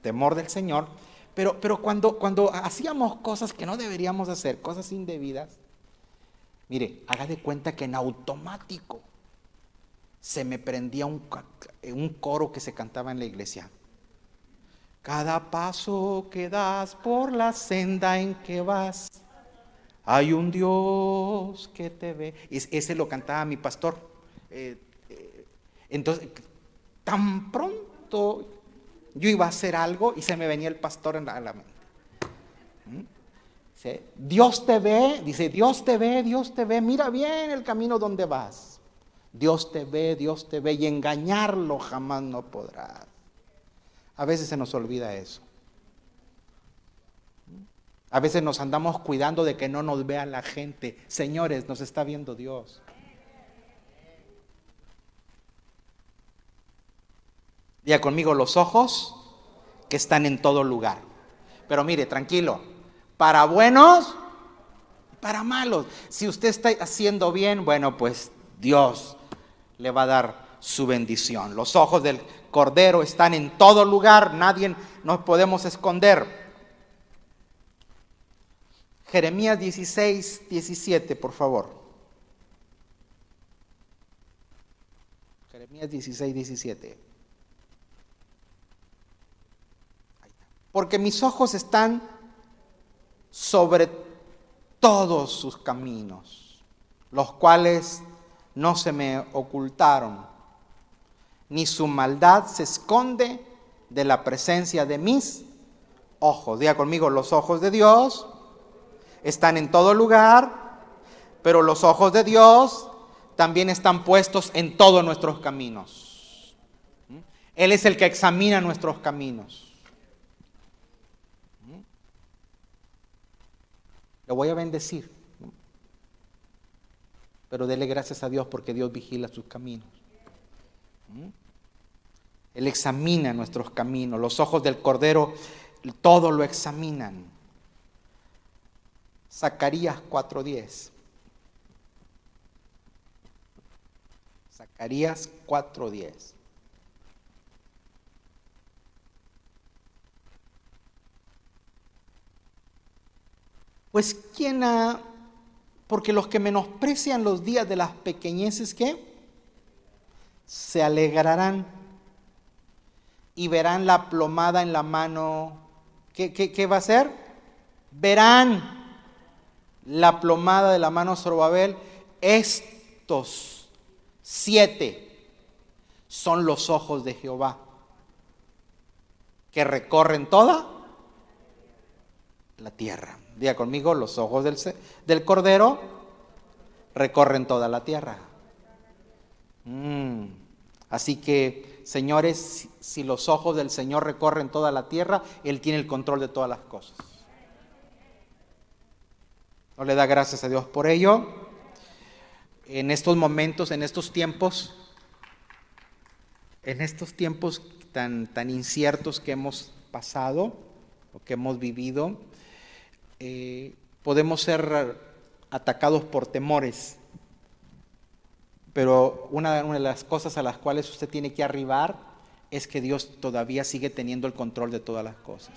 [SPEAKER 2] temor del Señor, pero, pero cuando, cuando hacíamos cosas que no deberíamos hacer, cosas indebidas, mire, haga de cuenta que en automático se me prendía un, un coro que se cantaba en la iglesia. Cada paso que das por la senda en que vas, hay un Dios que te ve. ese lo cantaba mi pastor. Eh, eh, entonces, tan pronto yo iba a hacer algo y se me venía el pastor en la, mente. ¿Mm? Dios te ve, dice, Dios te ve, Dios te ve, mira bien el camino donde vas. Dios te ve, Dios te ve y engañarlo jamás no podrás. A veces se nos olvida eso. A veces nos andamos cuidando de que no nos vea la gente. Señores, nos está viendo Dios. Diga conmigo los ojos que están en todo lugar. Pero mire, tranquilo, para buenos, para malos. Si usted está haciendo bien, bueno, pues Dios le va a dar su bendición. Los ojos del Cordero están en todo lugar, nadie nos podemos esconder. Jeremías 16, 17, por favor. Jeremías 16, 17. Porque mis ojos están sobre todos sus caminos, los cuales no se me ocultaron, ni su maldad se esconde de la presencia de mis ojos. Diga conmigo, los ojos de Dios están en todo lugar, pero los ojos de Dios también están puestos en todos nuestros caminos. Él es el que examina nuestros caminos. Lo voy a bendecir. Pero dele gracias a Dios porque Dios vigila sus caminos. ¿Mm? Él examina nuestros caminos. Los ojos del Cordero todo lo examinan. Zacarías 4.10. Zacarías 4.10. Pues ¿quién ha Porque los que menosprecian los días de las pequeñeces, ¿qué? Se alegrarán y verán la plomada en la mano. ¿Qué, qué, va a ser? Verán la plomada de la mano Zorobabel. Estos siete son los ojos de Jehová que recorren toda la tierra. Diga conmigo, los ojos del, del Cordero recorren toda la tierra. Mm. Así que, señores, si los ojos del Señor recorren toda la tierra, Él tiene el control de todas las cosas. ¿No le da gracias a Dios por ello? En estos momentos, en estos tiempos, en estos tiempos tan, tan inciertos que hemos pasado o que hemos vivido, eh, podemos ser atacados por temores, pero una, de las cosas a las cuales usted tiene que arribar es que Dios todavía sigue teniendo el control de todas las cosas.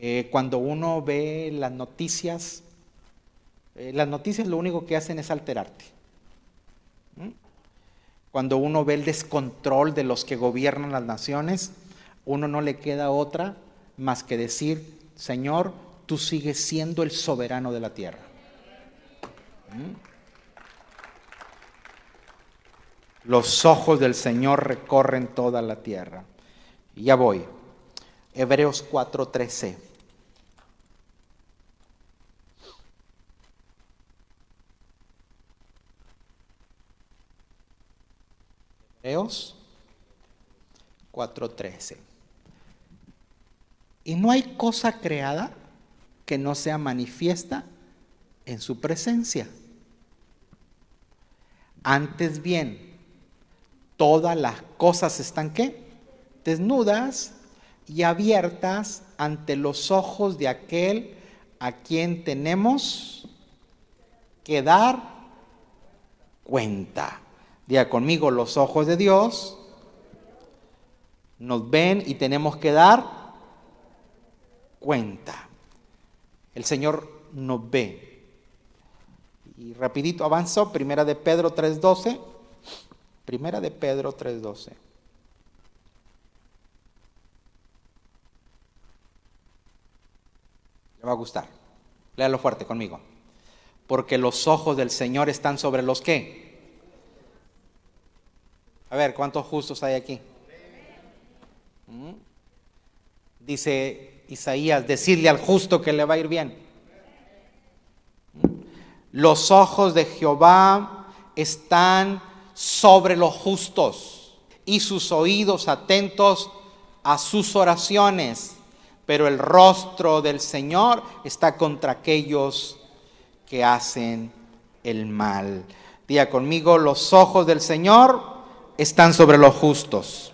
[SPEAKER 2] Eh, cuando uno ve las noticias, eh, las noticias lo único que hacen es alterarte. Cuando uno ve el descontrol de los que gobiernan las naciones, uno no le queda otra más que decir, Señor, tú sigues siendo el soberano de la tierra. ¿Mm? Los ojos del Señor recorren toda la tierra. Y ya voy. Hebreos 4:13. Hebreos 4:13. Y no hay cosa creada que no sea manifiesta en su presencia. Antes bien, todas las cosas están qué? Desnudas y abiertas ante los ojos de aquel a quien tenemos que dar cuenta. Diga conmigo, los ojos de Dios nos ven y tenemos que dar cuenta. El Señor nos ve. Y rapidito avanzo, primera de Pedro 3.12. Primera de Pedro 3.12. Le va a gustar. Léalo fuerte conmigo. Porque los ojos del Señor están sobre los que. A ver, ¿cuántos justos hay aquí? ¿Mm? Dice Isaías, decirle al justo que le va a ir bien. Los ojos de Jehová están sobre los justos y sus oídos atentos a sus oraciones, pero el rostro del Señor está contra aquellos que hacen el mal. Diga conmigo, los ojos del Señor están sobre los justos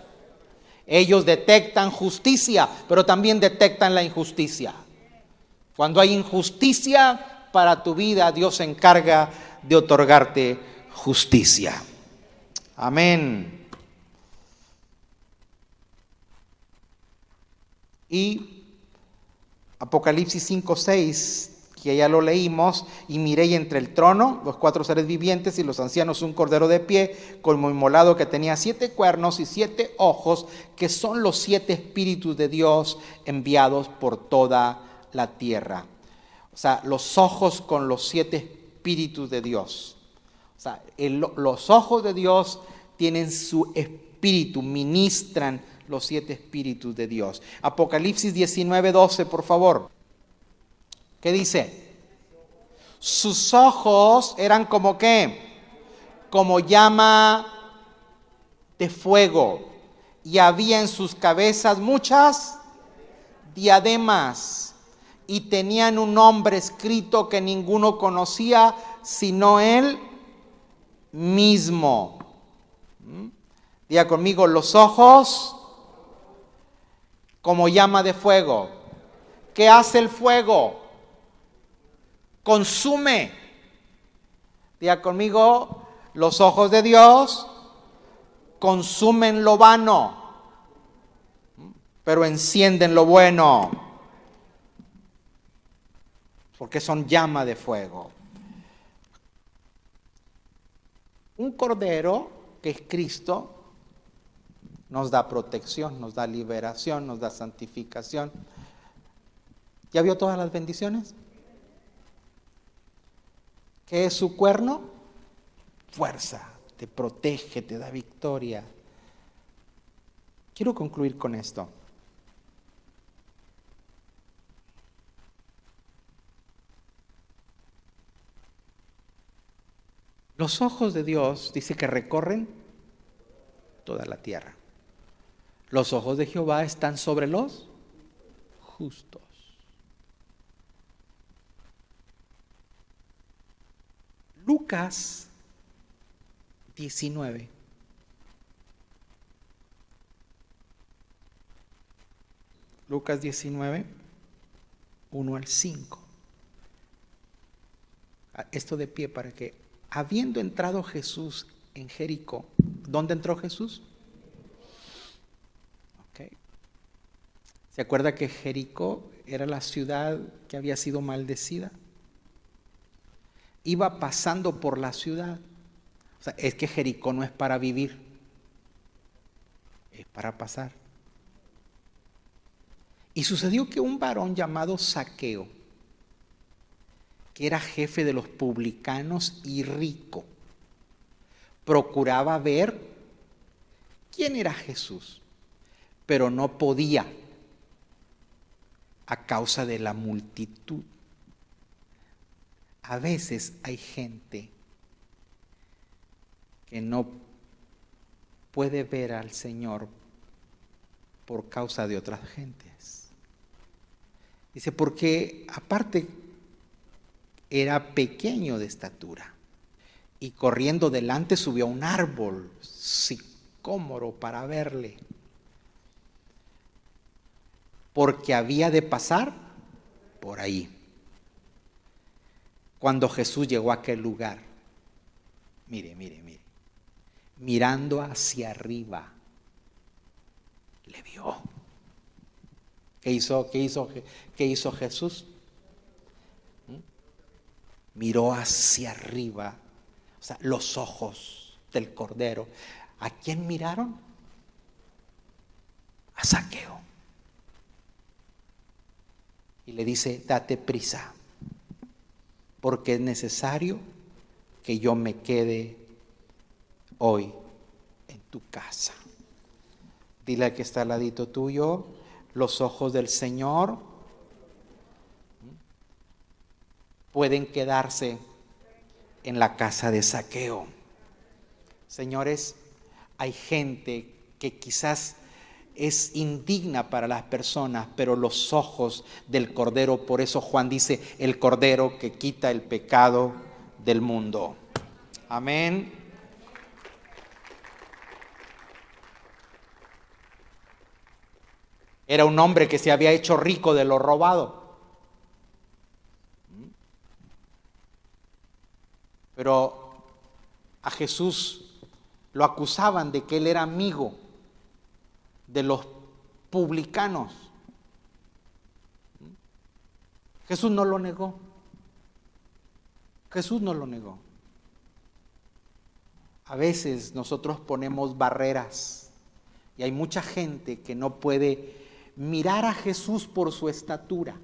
[SPEAKER 2] ellos detectan justicia, pero también detectan la injusticia. Cuando hay injusticia para tu vida, Dios se encarga de otorgarte justicia. Amén. Y Apocalipsis 5, 6 que ya lo leímos, y miré entre el trono, los cuatro seres vivientes y los ancianos un cordero de pie, como inmolado que tenía siete cuernos y siete ojos, que son los siete espíritus de Dios enviados por toda la tierra. O sea, los ojos con los siete espíritus de Dios. O sea, los ojos de Dios tienen su espíritu, ministran los siete espíritus de Dios. Apocalipsis 19, 12, por favor. ¿Qué dice? Sus ojos eran como qué? Como llama de fuego. Y había en sus cabezas muchas diademas. Y tenían un nombre escrito que ninguno conocía sino él mismo. ¿Mm? Diga conmigo, los ojos como llama de fuego. ¿Qué hace el fuego? Consume. Diga conmigo, los ojos de Dios consumen lo vano, pero encienden lo bueno. porque son llama de fuego. Un cordero, que es Cristo, nos da protección, nos da liberación, nos da santificación. ¿Ya vio todas las bendiciones? ¿Qué es su cuerno? Fuerza, te protege, te da victoria. Quiero concluir con esto. Los ojos de Dios dice que recorren toda la tierra. Los ojos de Jehová están sobre los justos. Lucas 19. Lucas 19, 1 al 5. Ah, esto de pie para que, habiendo entrado Jesús en Jericó, ¿dónde entró Jesús? ¿Se acuerda que Jericó era la ciudad que había sido maldecida? Iba pasando por la ciudad. O sea, es que Jericó no es para vivir, es para pasar. Y sucedió que un varón llamado Saqueo, que era jefe de los publicanos y rico, procuraba ver quién era Jesús, pero no podía a causa de la multitud. A veces hay gente que no puede ver al Señor por causa de otras gentes. Dice, porque aparte era pequeño de estatura y corriendo delante subió a un árbol sicómoro para verle porque había de pasar por ahí. Cuando Jesús llegó a aquel lugar, mire, mire, mire, mirando hacia arriba, le vio. ¿Qué hizo, qué hizo, qué hizo Jesús? ¿Mm? Miró hacia arriba, o sea, los ojos del Cordero. ¿A quién miraron? A Saqueo y le dice, date prisa, porque es necesario que yo me quede hoy en tu casa. Dile al que está al ladito tuyo, los ojos del Señor pueden quedarse en la casa de saqueo. Señores, hay gente que quizás es indigna para las personas, pero los ojos del Cordero, por eso Juan dice, el Cordero que quita el pecado del mundo. Amén. Era un hombre que se había hecho rico de lo robado. Pero a Jesús lo acusaban de que él era amigo de los publicanos. Jesús no lo negó. Jesús no lo negó. A veces nosotros ponemos barreras y hay mucha gente que no puede mirar a Jesús por su estatura.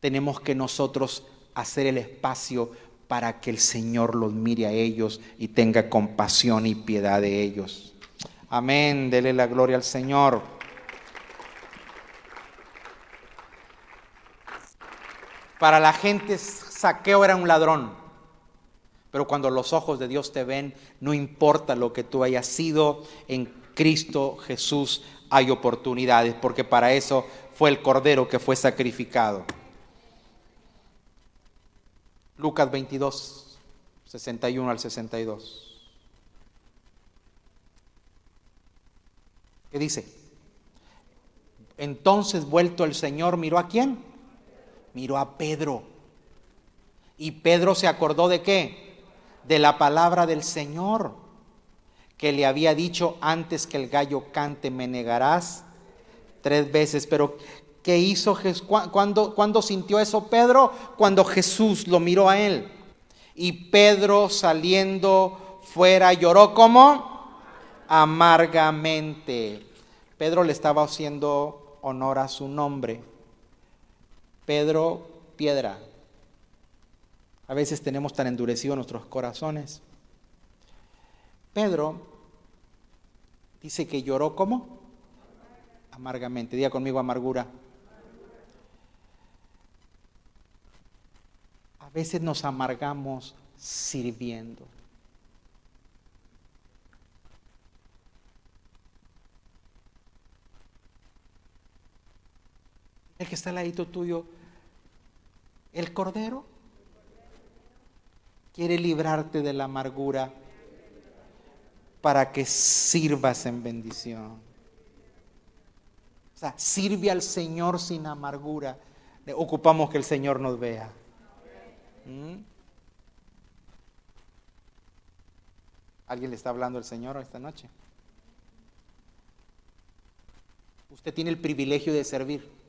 [SPEAKER 2] Tenemos que nosotros hacer el espacio para que el Señor los mire a ellos y tenga compasión y piedad de ellos. Amén, dele la gloria al Señor. Para la gente saqueo era un ladrón, pero cuando los ojos de Dios te ven, no importa lo que tú hayas sido, en Cristo Jesús hay oportunidades, porque para eso fue el cordero que fue sacrificado. Lucas 22, 61 al 62. ¿Qué dice? Entonces vuelto el Señor miró a quién? Miró a Pedro. Y Pedro se acordó de qué? De la palabra del Señor que le había dicho antes que el gallo cante me negarás tres veces. Pero ¿Qué hizo Jesús? ¿Cuándo, sintió eso Pedro? Cuando Jesús lo miró a él. Y Pedro saliendo fuera lloró como amargamente. Pedro le estaba haciendo honor a su nombre. Pedro, piedra. A veces tenemos tan endurecidos nuestros corazones. Pedro dice que lloró como amargamente. Diga conmigo amargura. A veces nos amargamos sirviendo. El que está al ladito tuyo, el cordero, quiere librarte de la amargura para que sirvas en bendición. O sea, sirve al Señor sin amargura. Ocupamos que el Señor nos vea. ¿Mm? ¿Alguien le está hablando al Señor esta noche? Usted tiene el privilegio de servir.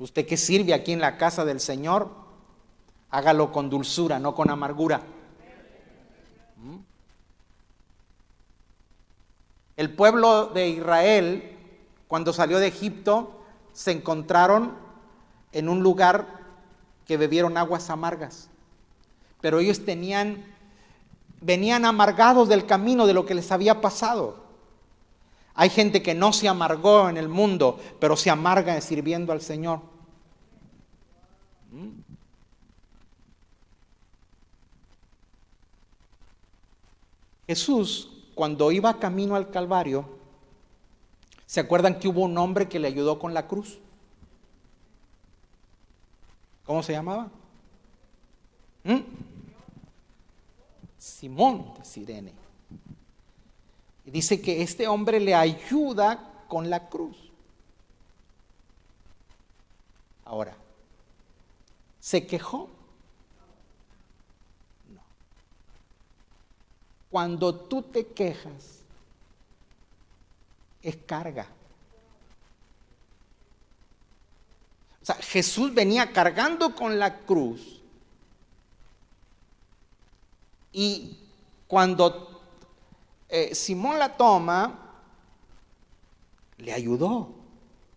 [SPEAKER 2] Usted que sirve aquí en la casa del Señor, hágalo con dulzura, no con amargura. ¿Mm? El pueblo de Israel, cuando salió de Egipto, se encontraron en un lugar que bebieron aguas amargas. Pero ellos tenían, venían amargados del camino de lo que les había pasado. Hay gente que no se amargó en el mundo, pero se amarga sirviendo al Señor. Jesús, cuando iba camino al Calvario, ¿se acuerdan que hubo un hombre que le ayudó con la cruz? ¿Cómo se llamaba? ¿Mm? Simón de Sirene. Dice que este hombre le ayuda con la cruz. Ahora, ¿se quejó? No. Cuando tú te quejas, es carga. O sea, Jesús venía cargando con la cruz. Y cuando eh, Simón la toma, le ayudó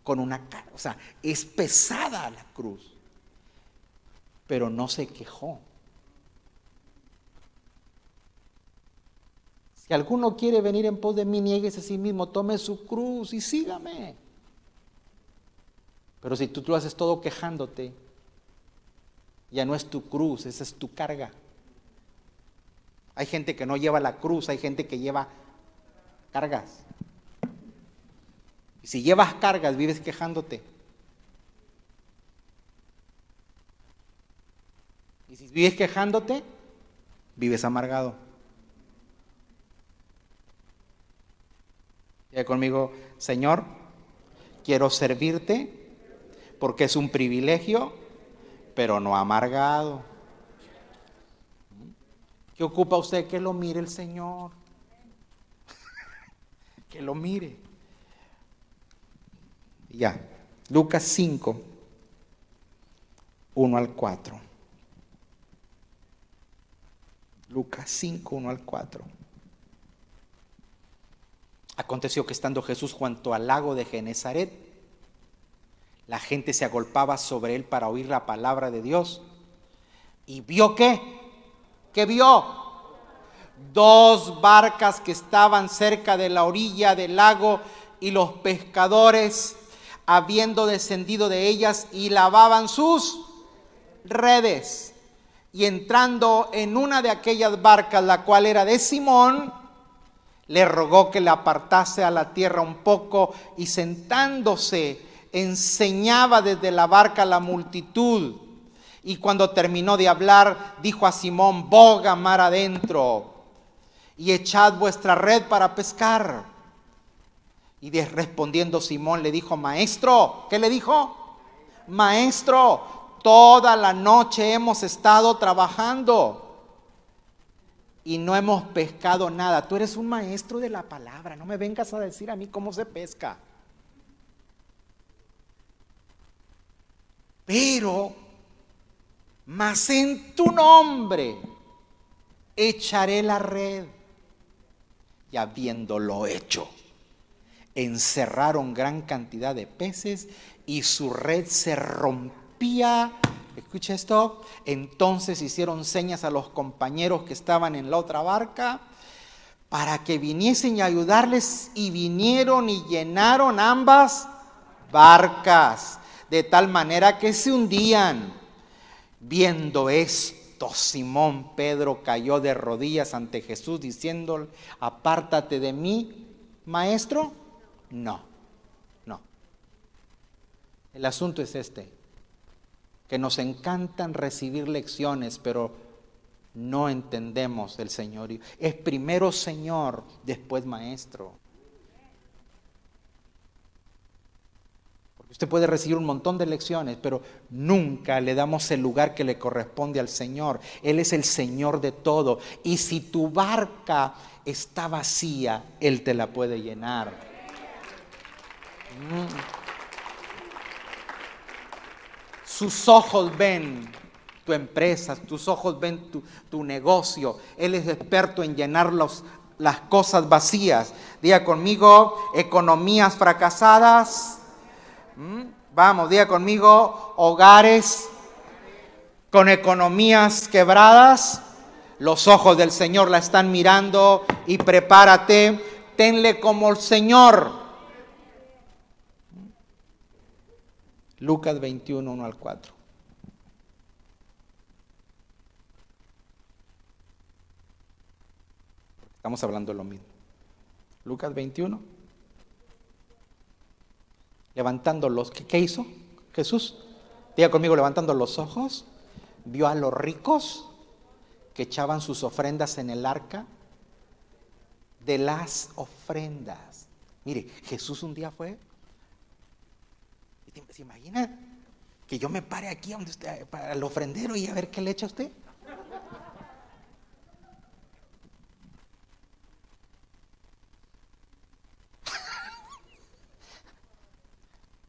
[SPEAKER 2] con una cara. O sea, es pesada la cruz. Pero no se quejó. Si alguno quiere venir en pos de mí, nieguese a sí mismo, tome su cruz y sígame. Pero si tú lo haces todo quejándote, ya no es tu cruz, esa es tu carga. Hay gente que no lleva la cruz, hay gente que lleva cargas. Y si llevas cargas, vives quejándote. Y si vives quejándote, vives amargado. Ya conmigo, Señor, quiero servirte porque es un privilegio, pero no amargado. ¿Qué ocupa usted? Que lo mire el Señor. [laughs] que lo mire. Ya, Lucas 5, 1 al 4. Lucas 5, 1 al 4. Aconteció que estando Jesús junto al lago de Genezaret, la gente se agolpaba sobre él para oír la palabra de Dios. ¿Y vio qué? ¿Qué vio? Dos barcas que estaban cerca de la orilla del lago y los pescadores, habiendo descendido de ellas, y lavaban sus redes. Y entrando en una de aquellas barcas, la cual era de Simón, le rogó que le apartase a la tierra un poco y sentándose enseñaba desde la barca a la multitud. Y cuando terminó de hablar, dijo a Simón, boga mar adentro y echad vuestra red para pescar. Y respondiendo Simón le dijo, maestro, ¿qué le dijo? Maestro, toda la noche hemos estado trabajando y no hemos pescado nada. Tú eres un maestro de la palabra, no me vengas a decir a mí cómo se pesca. Pero, más en tu nombre, echaré la red. Y habiéndolo hecho, encerraron gran cantidad de peces y su red se rompía. Escucha esto. Entonces hicieron señas a los compañeros que estaban en la otra barca para que viniesen a ayudarles y vinieron y llenaron ambas barcas, de tal manera que se hundían. Viendo esto, Simón Pedro cayó de rodillas ante Jesús diciéndole, apártate de mí, maestro. No, no. El asunto es este, que nos encantan recibir lecciones, pero no entendemos el señorío. Es primero Señor, después Maestro. Usted puede recibir un montón de lecciones, pero nunca le damos el lugar que le corresponde al Señor. Él es el Señor de todo. Y si tu barca está vacía, Él te la puede llenar. Mm. Sus ojos ven tu empresa, tus ojos ven tu, negocio. Él es experto en llenar las cosas vacías. Diga conmigo, economías fracasadas. ¿Mm? Vamos, diga conmigo, hogares con economías quebradas. Los ojos del Señor la están mirando y prepárate, tenle como el Señor. Lucas 21, 1 al 4. Estamos hablando de lo mismo. Lucas 21. Levantando los, ¿qué, hizo Jesús? Diga conmigo, levantando los ojos, vio a los ricos que echaban sus ofrendas en el arca de las ofrendas. Mire, Jesús un día fue, ¿se imagina que yo me pare aquí donde para el ofrendero y a ver qué le echa usted?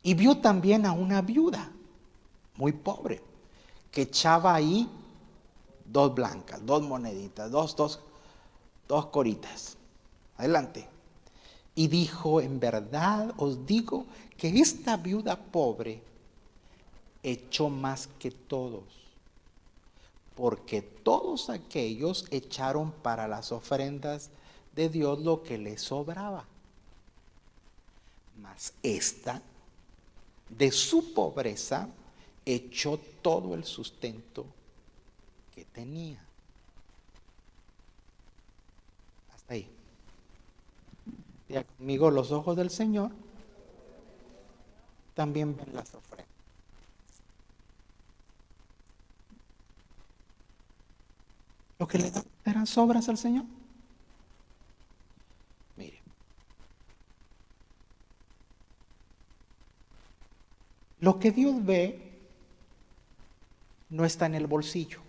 [SPEAKER 2] Y vio también a una viuda, muy pobre, que echaba ahí dos blancas, dos moneditas, dos, dos, dos coritas. Adelante. Y dijo, en verdad os digo que esta viuda pobre echó más que todos, porque todos aquellos echaron para las ofrendas de Dios lo que les sobraba. Mas esta de su pobreza echó todo el sustento que tenía. Hasta ahí. Ya conmigo los ojos del Señor también ven las ofrendas. Lo que le dan eran sobras al Señor. Lo que Dios ve no está en el bolsillo.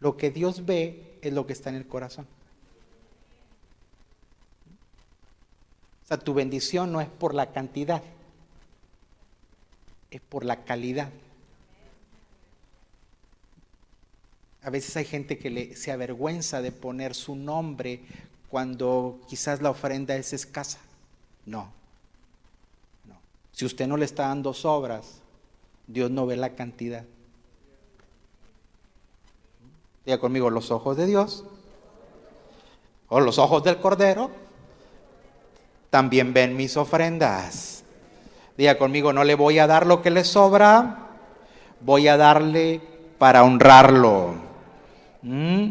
[SPEAKER 2] Lo que Dios ve es lo que está en el corazón. O sea, tu bendición no es por la cantidad, es por la calidad. A veces hay gente que le, se avergüenza de poner su nombre cuando quizás la ofrenda es escasa. No, si usted no le está dando sobras, Dios no ve la cantidad. Diga conmigo, los ojos de Dios o los ojos del Cordero también ven mis ofrendas. Diga conmigo, no le voy a dar lo que le sobra, voy a darle para honrarlo. ¿Mm?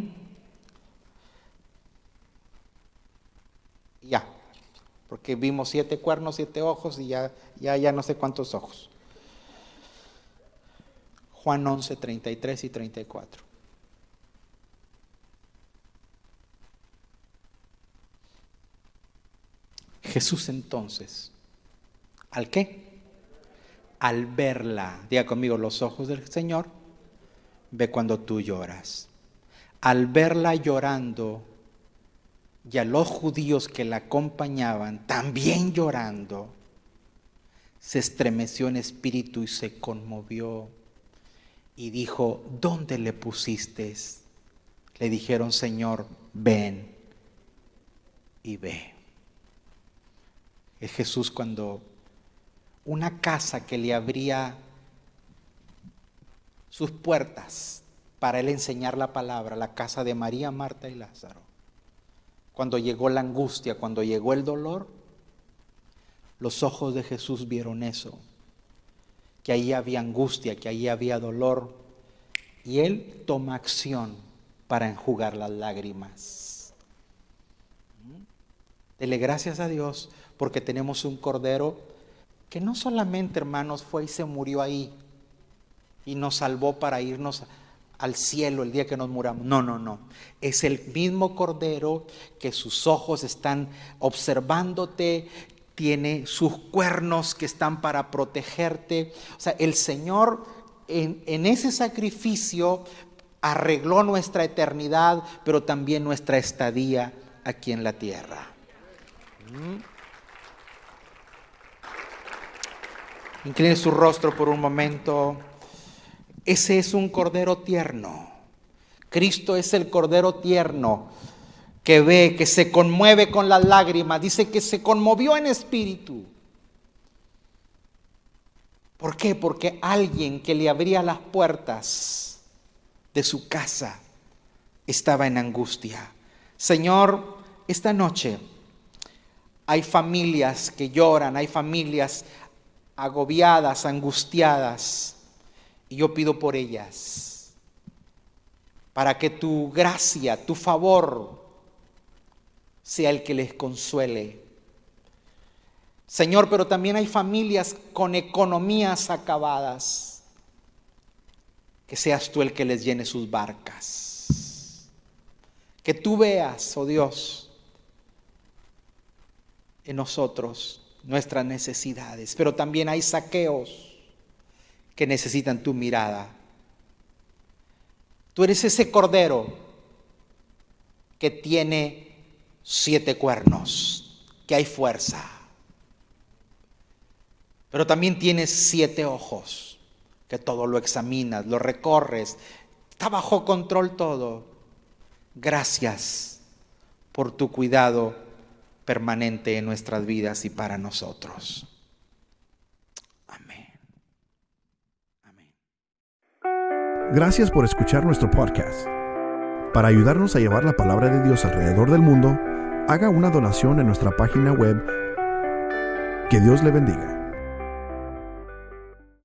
[SPEAKER 2] Ya porque vimos siete cuernos, siete ojos y ya, ya, ya no sé cuántos ojos. Juan 11, 33 y 34. Jesús entonces, ¿al qué? Al verla, diga conmigo, los ojos del Señor, ve cuando tú lloras. Al verla llorando, y a los judíos que la acompañaban, también llorando, se estremeció en espíritu y se conmovió y dijo, ¿dónde le pusiste? Le dijeron, Señor, ven y ve. Es Jesús cuando una casa que le abría sus puertas para él enseñar la palabra, la casa de María, Marta y Lázaro. Cuando llegó la angustia, cuando llegó el dolor, los ojos de Jesús vieron eso, que ahí había angustia, que ahí había dolor, y Él toma acción para enjugar las lágrimas. Dele gracias a Dios porque tenemos un cordero que no solamente, hermanos, fue y se murió ahí y nos salvó para irnos al cielo el día que nos muramos. No, no, no. Es el mismo cordero que sus ojos están observándote, tiene sus cuernos que están para protegerte. O sea, el Señor en, ese sacrificio arregló nuestra eternidad, pero también nuestra estadía aquí en la tierra. Mm. Incline su rostro por un momento. Ese es un cordero tierno. Cristo es el cordero tierno que ve, que se conmueve con las lágrimas, dice que se conmovió en espíritu. ¿Por qué? Porque alguien que le abría las puertas de su casa estaba en angustia. Señor, esta noche hay familias que lloran, hay familias agobiadas, angustiadas, y yo pido por ellas, para que tu gracia, tu favor, sea el que les consuele. Señor, pero también hay familias con economías acabadas. Que seas tú el que les llene sus barcas. Que tú veas, oh Dios, en nosotros nuestras necesidades. Pero también hay saqueos que necesitan tu mirada. Tú eres ese cordero que tiene siete cuernos, que hay fuerza. Pero también tienes siete ojos, que todo lo examinas, lo recorres, está bajo control todo. Gracias por tu cuidado permanente en nuestras vidas y para nosotros. Amén.
[SPEAKER 1] Amén. Gracias por escuchar nuestro podcast. Para ayudarnos a llevar la palabra de Dios alrededor del mundo, haga una donación en nuestra página web. Que Dios le bendiga.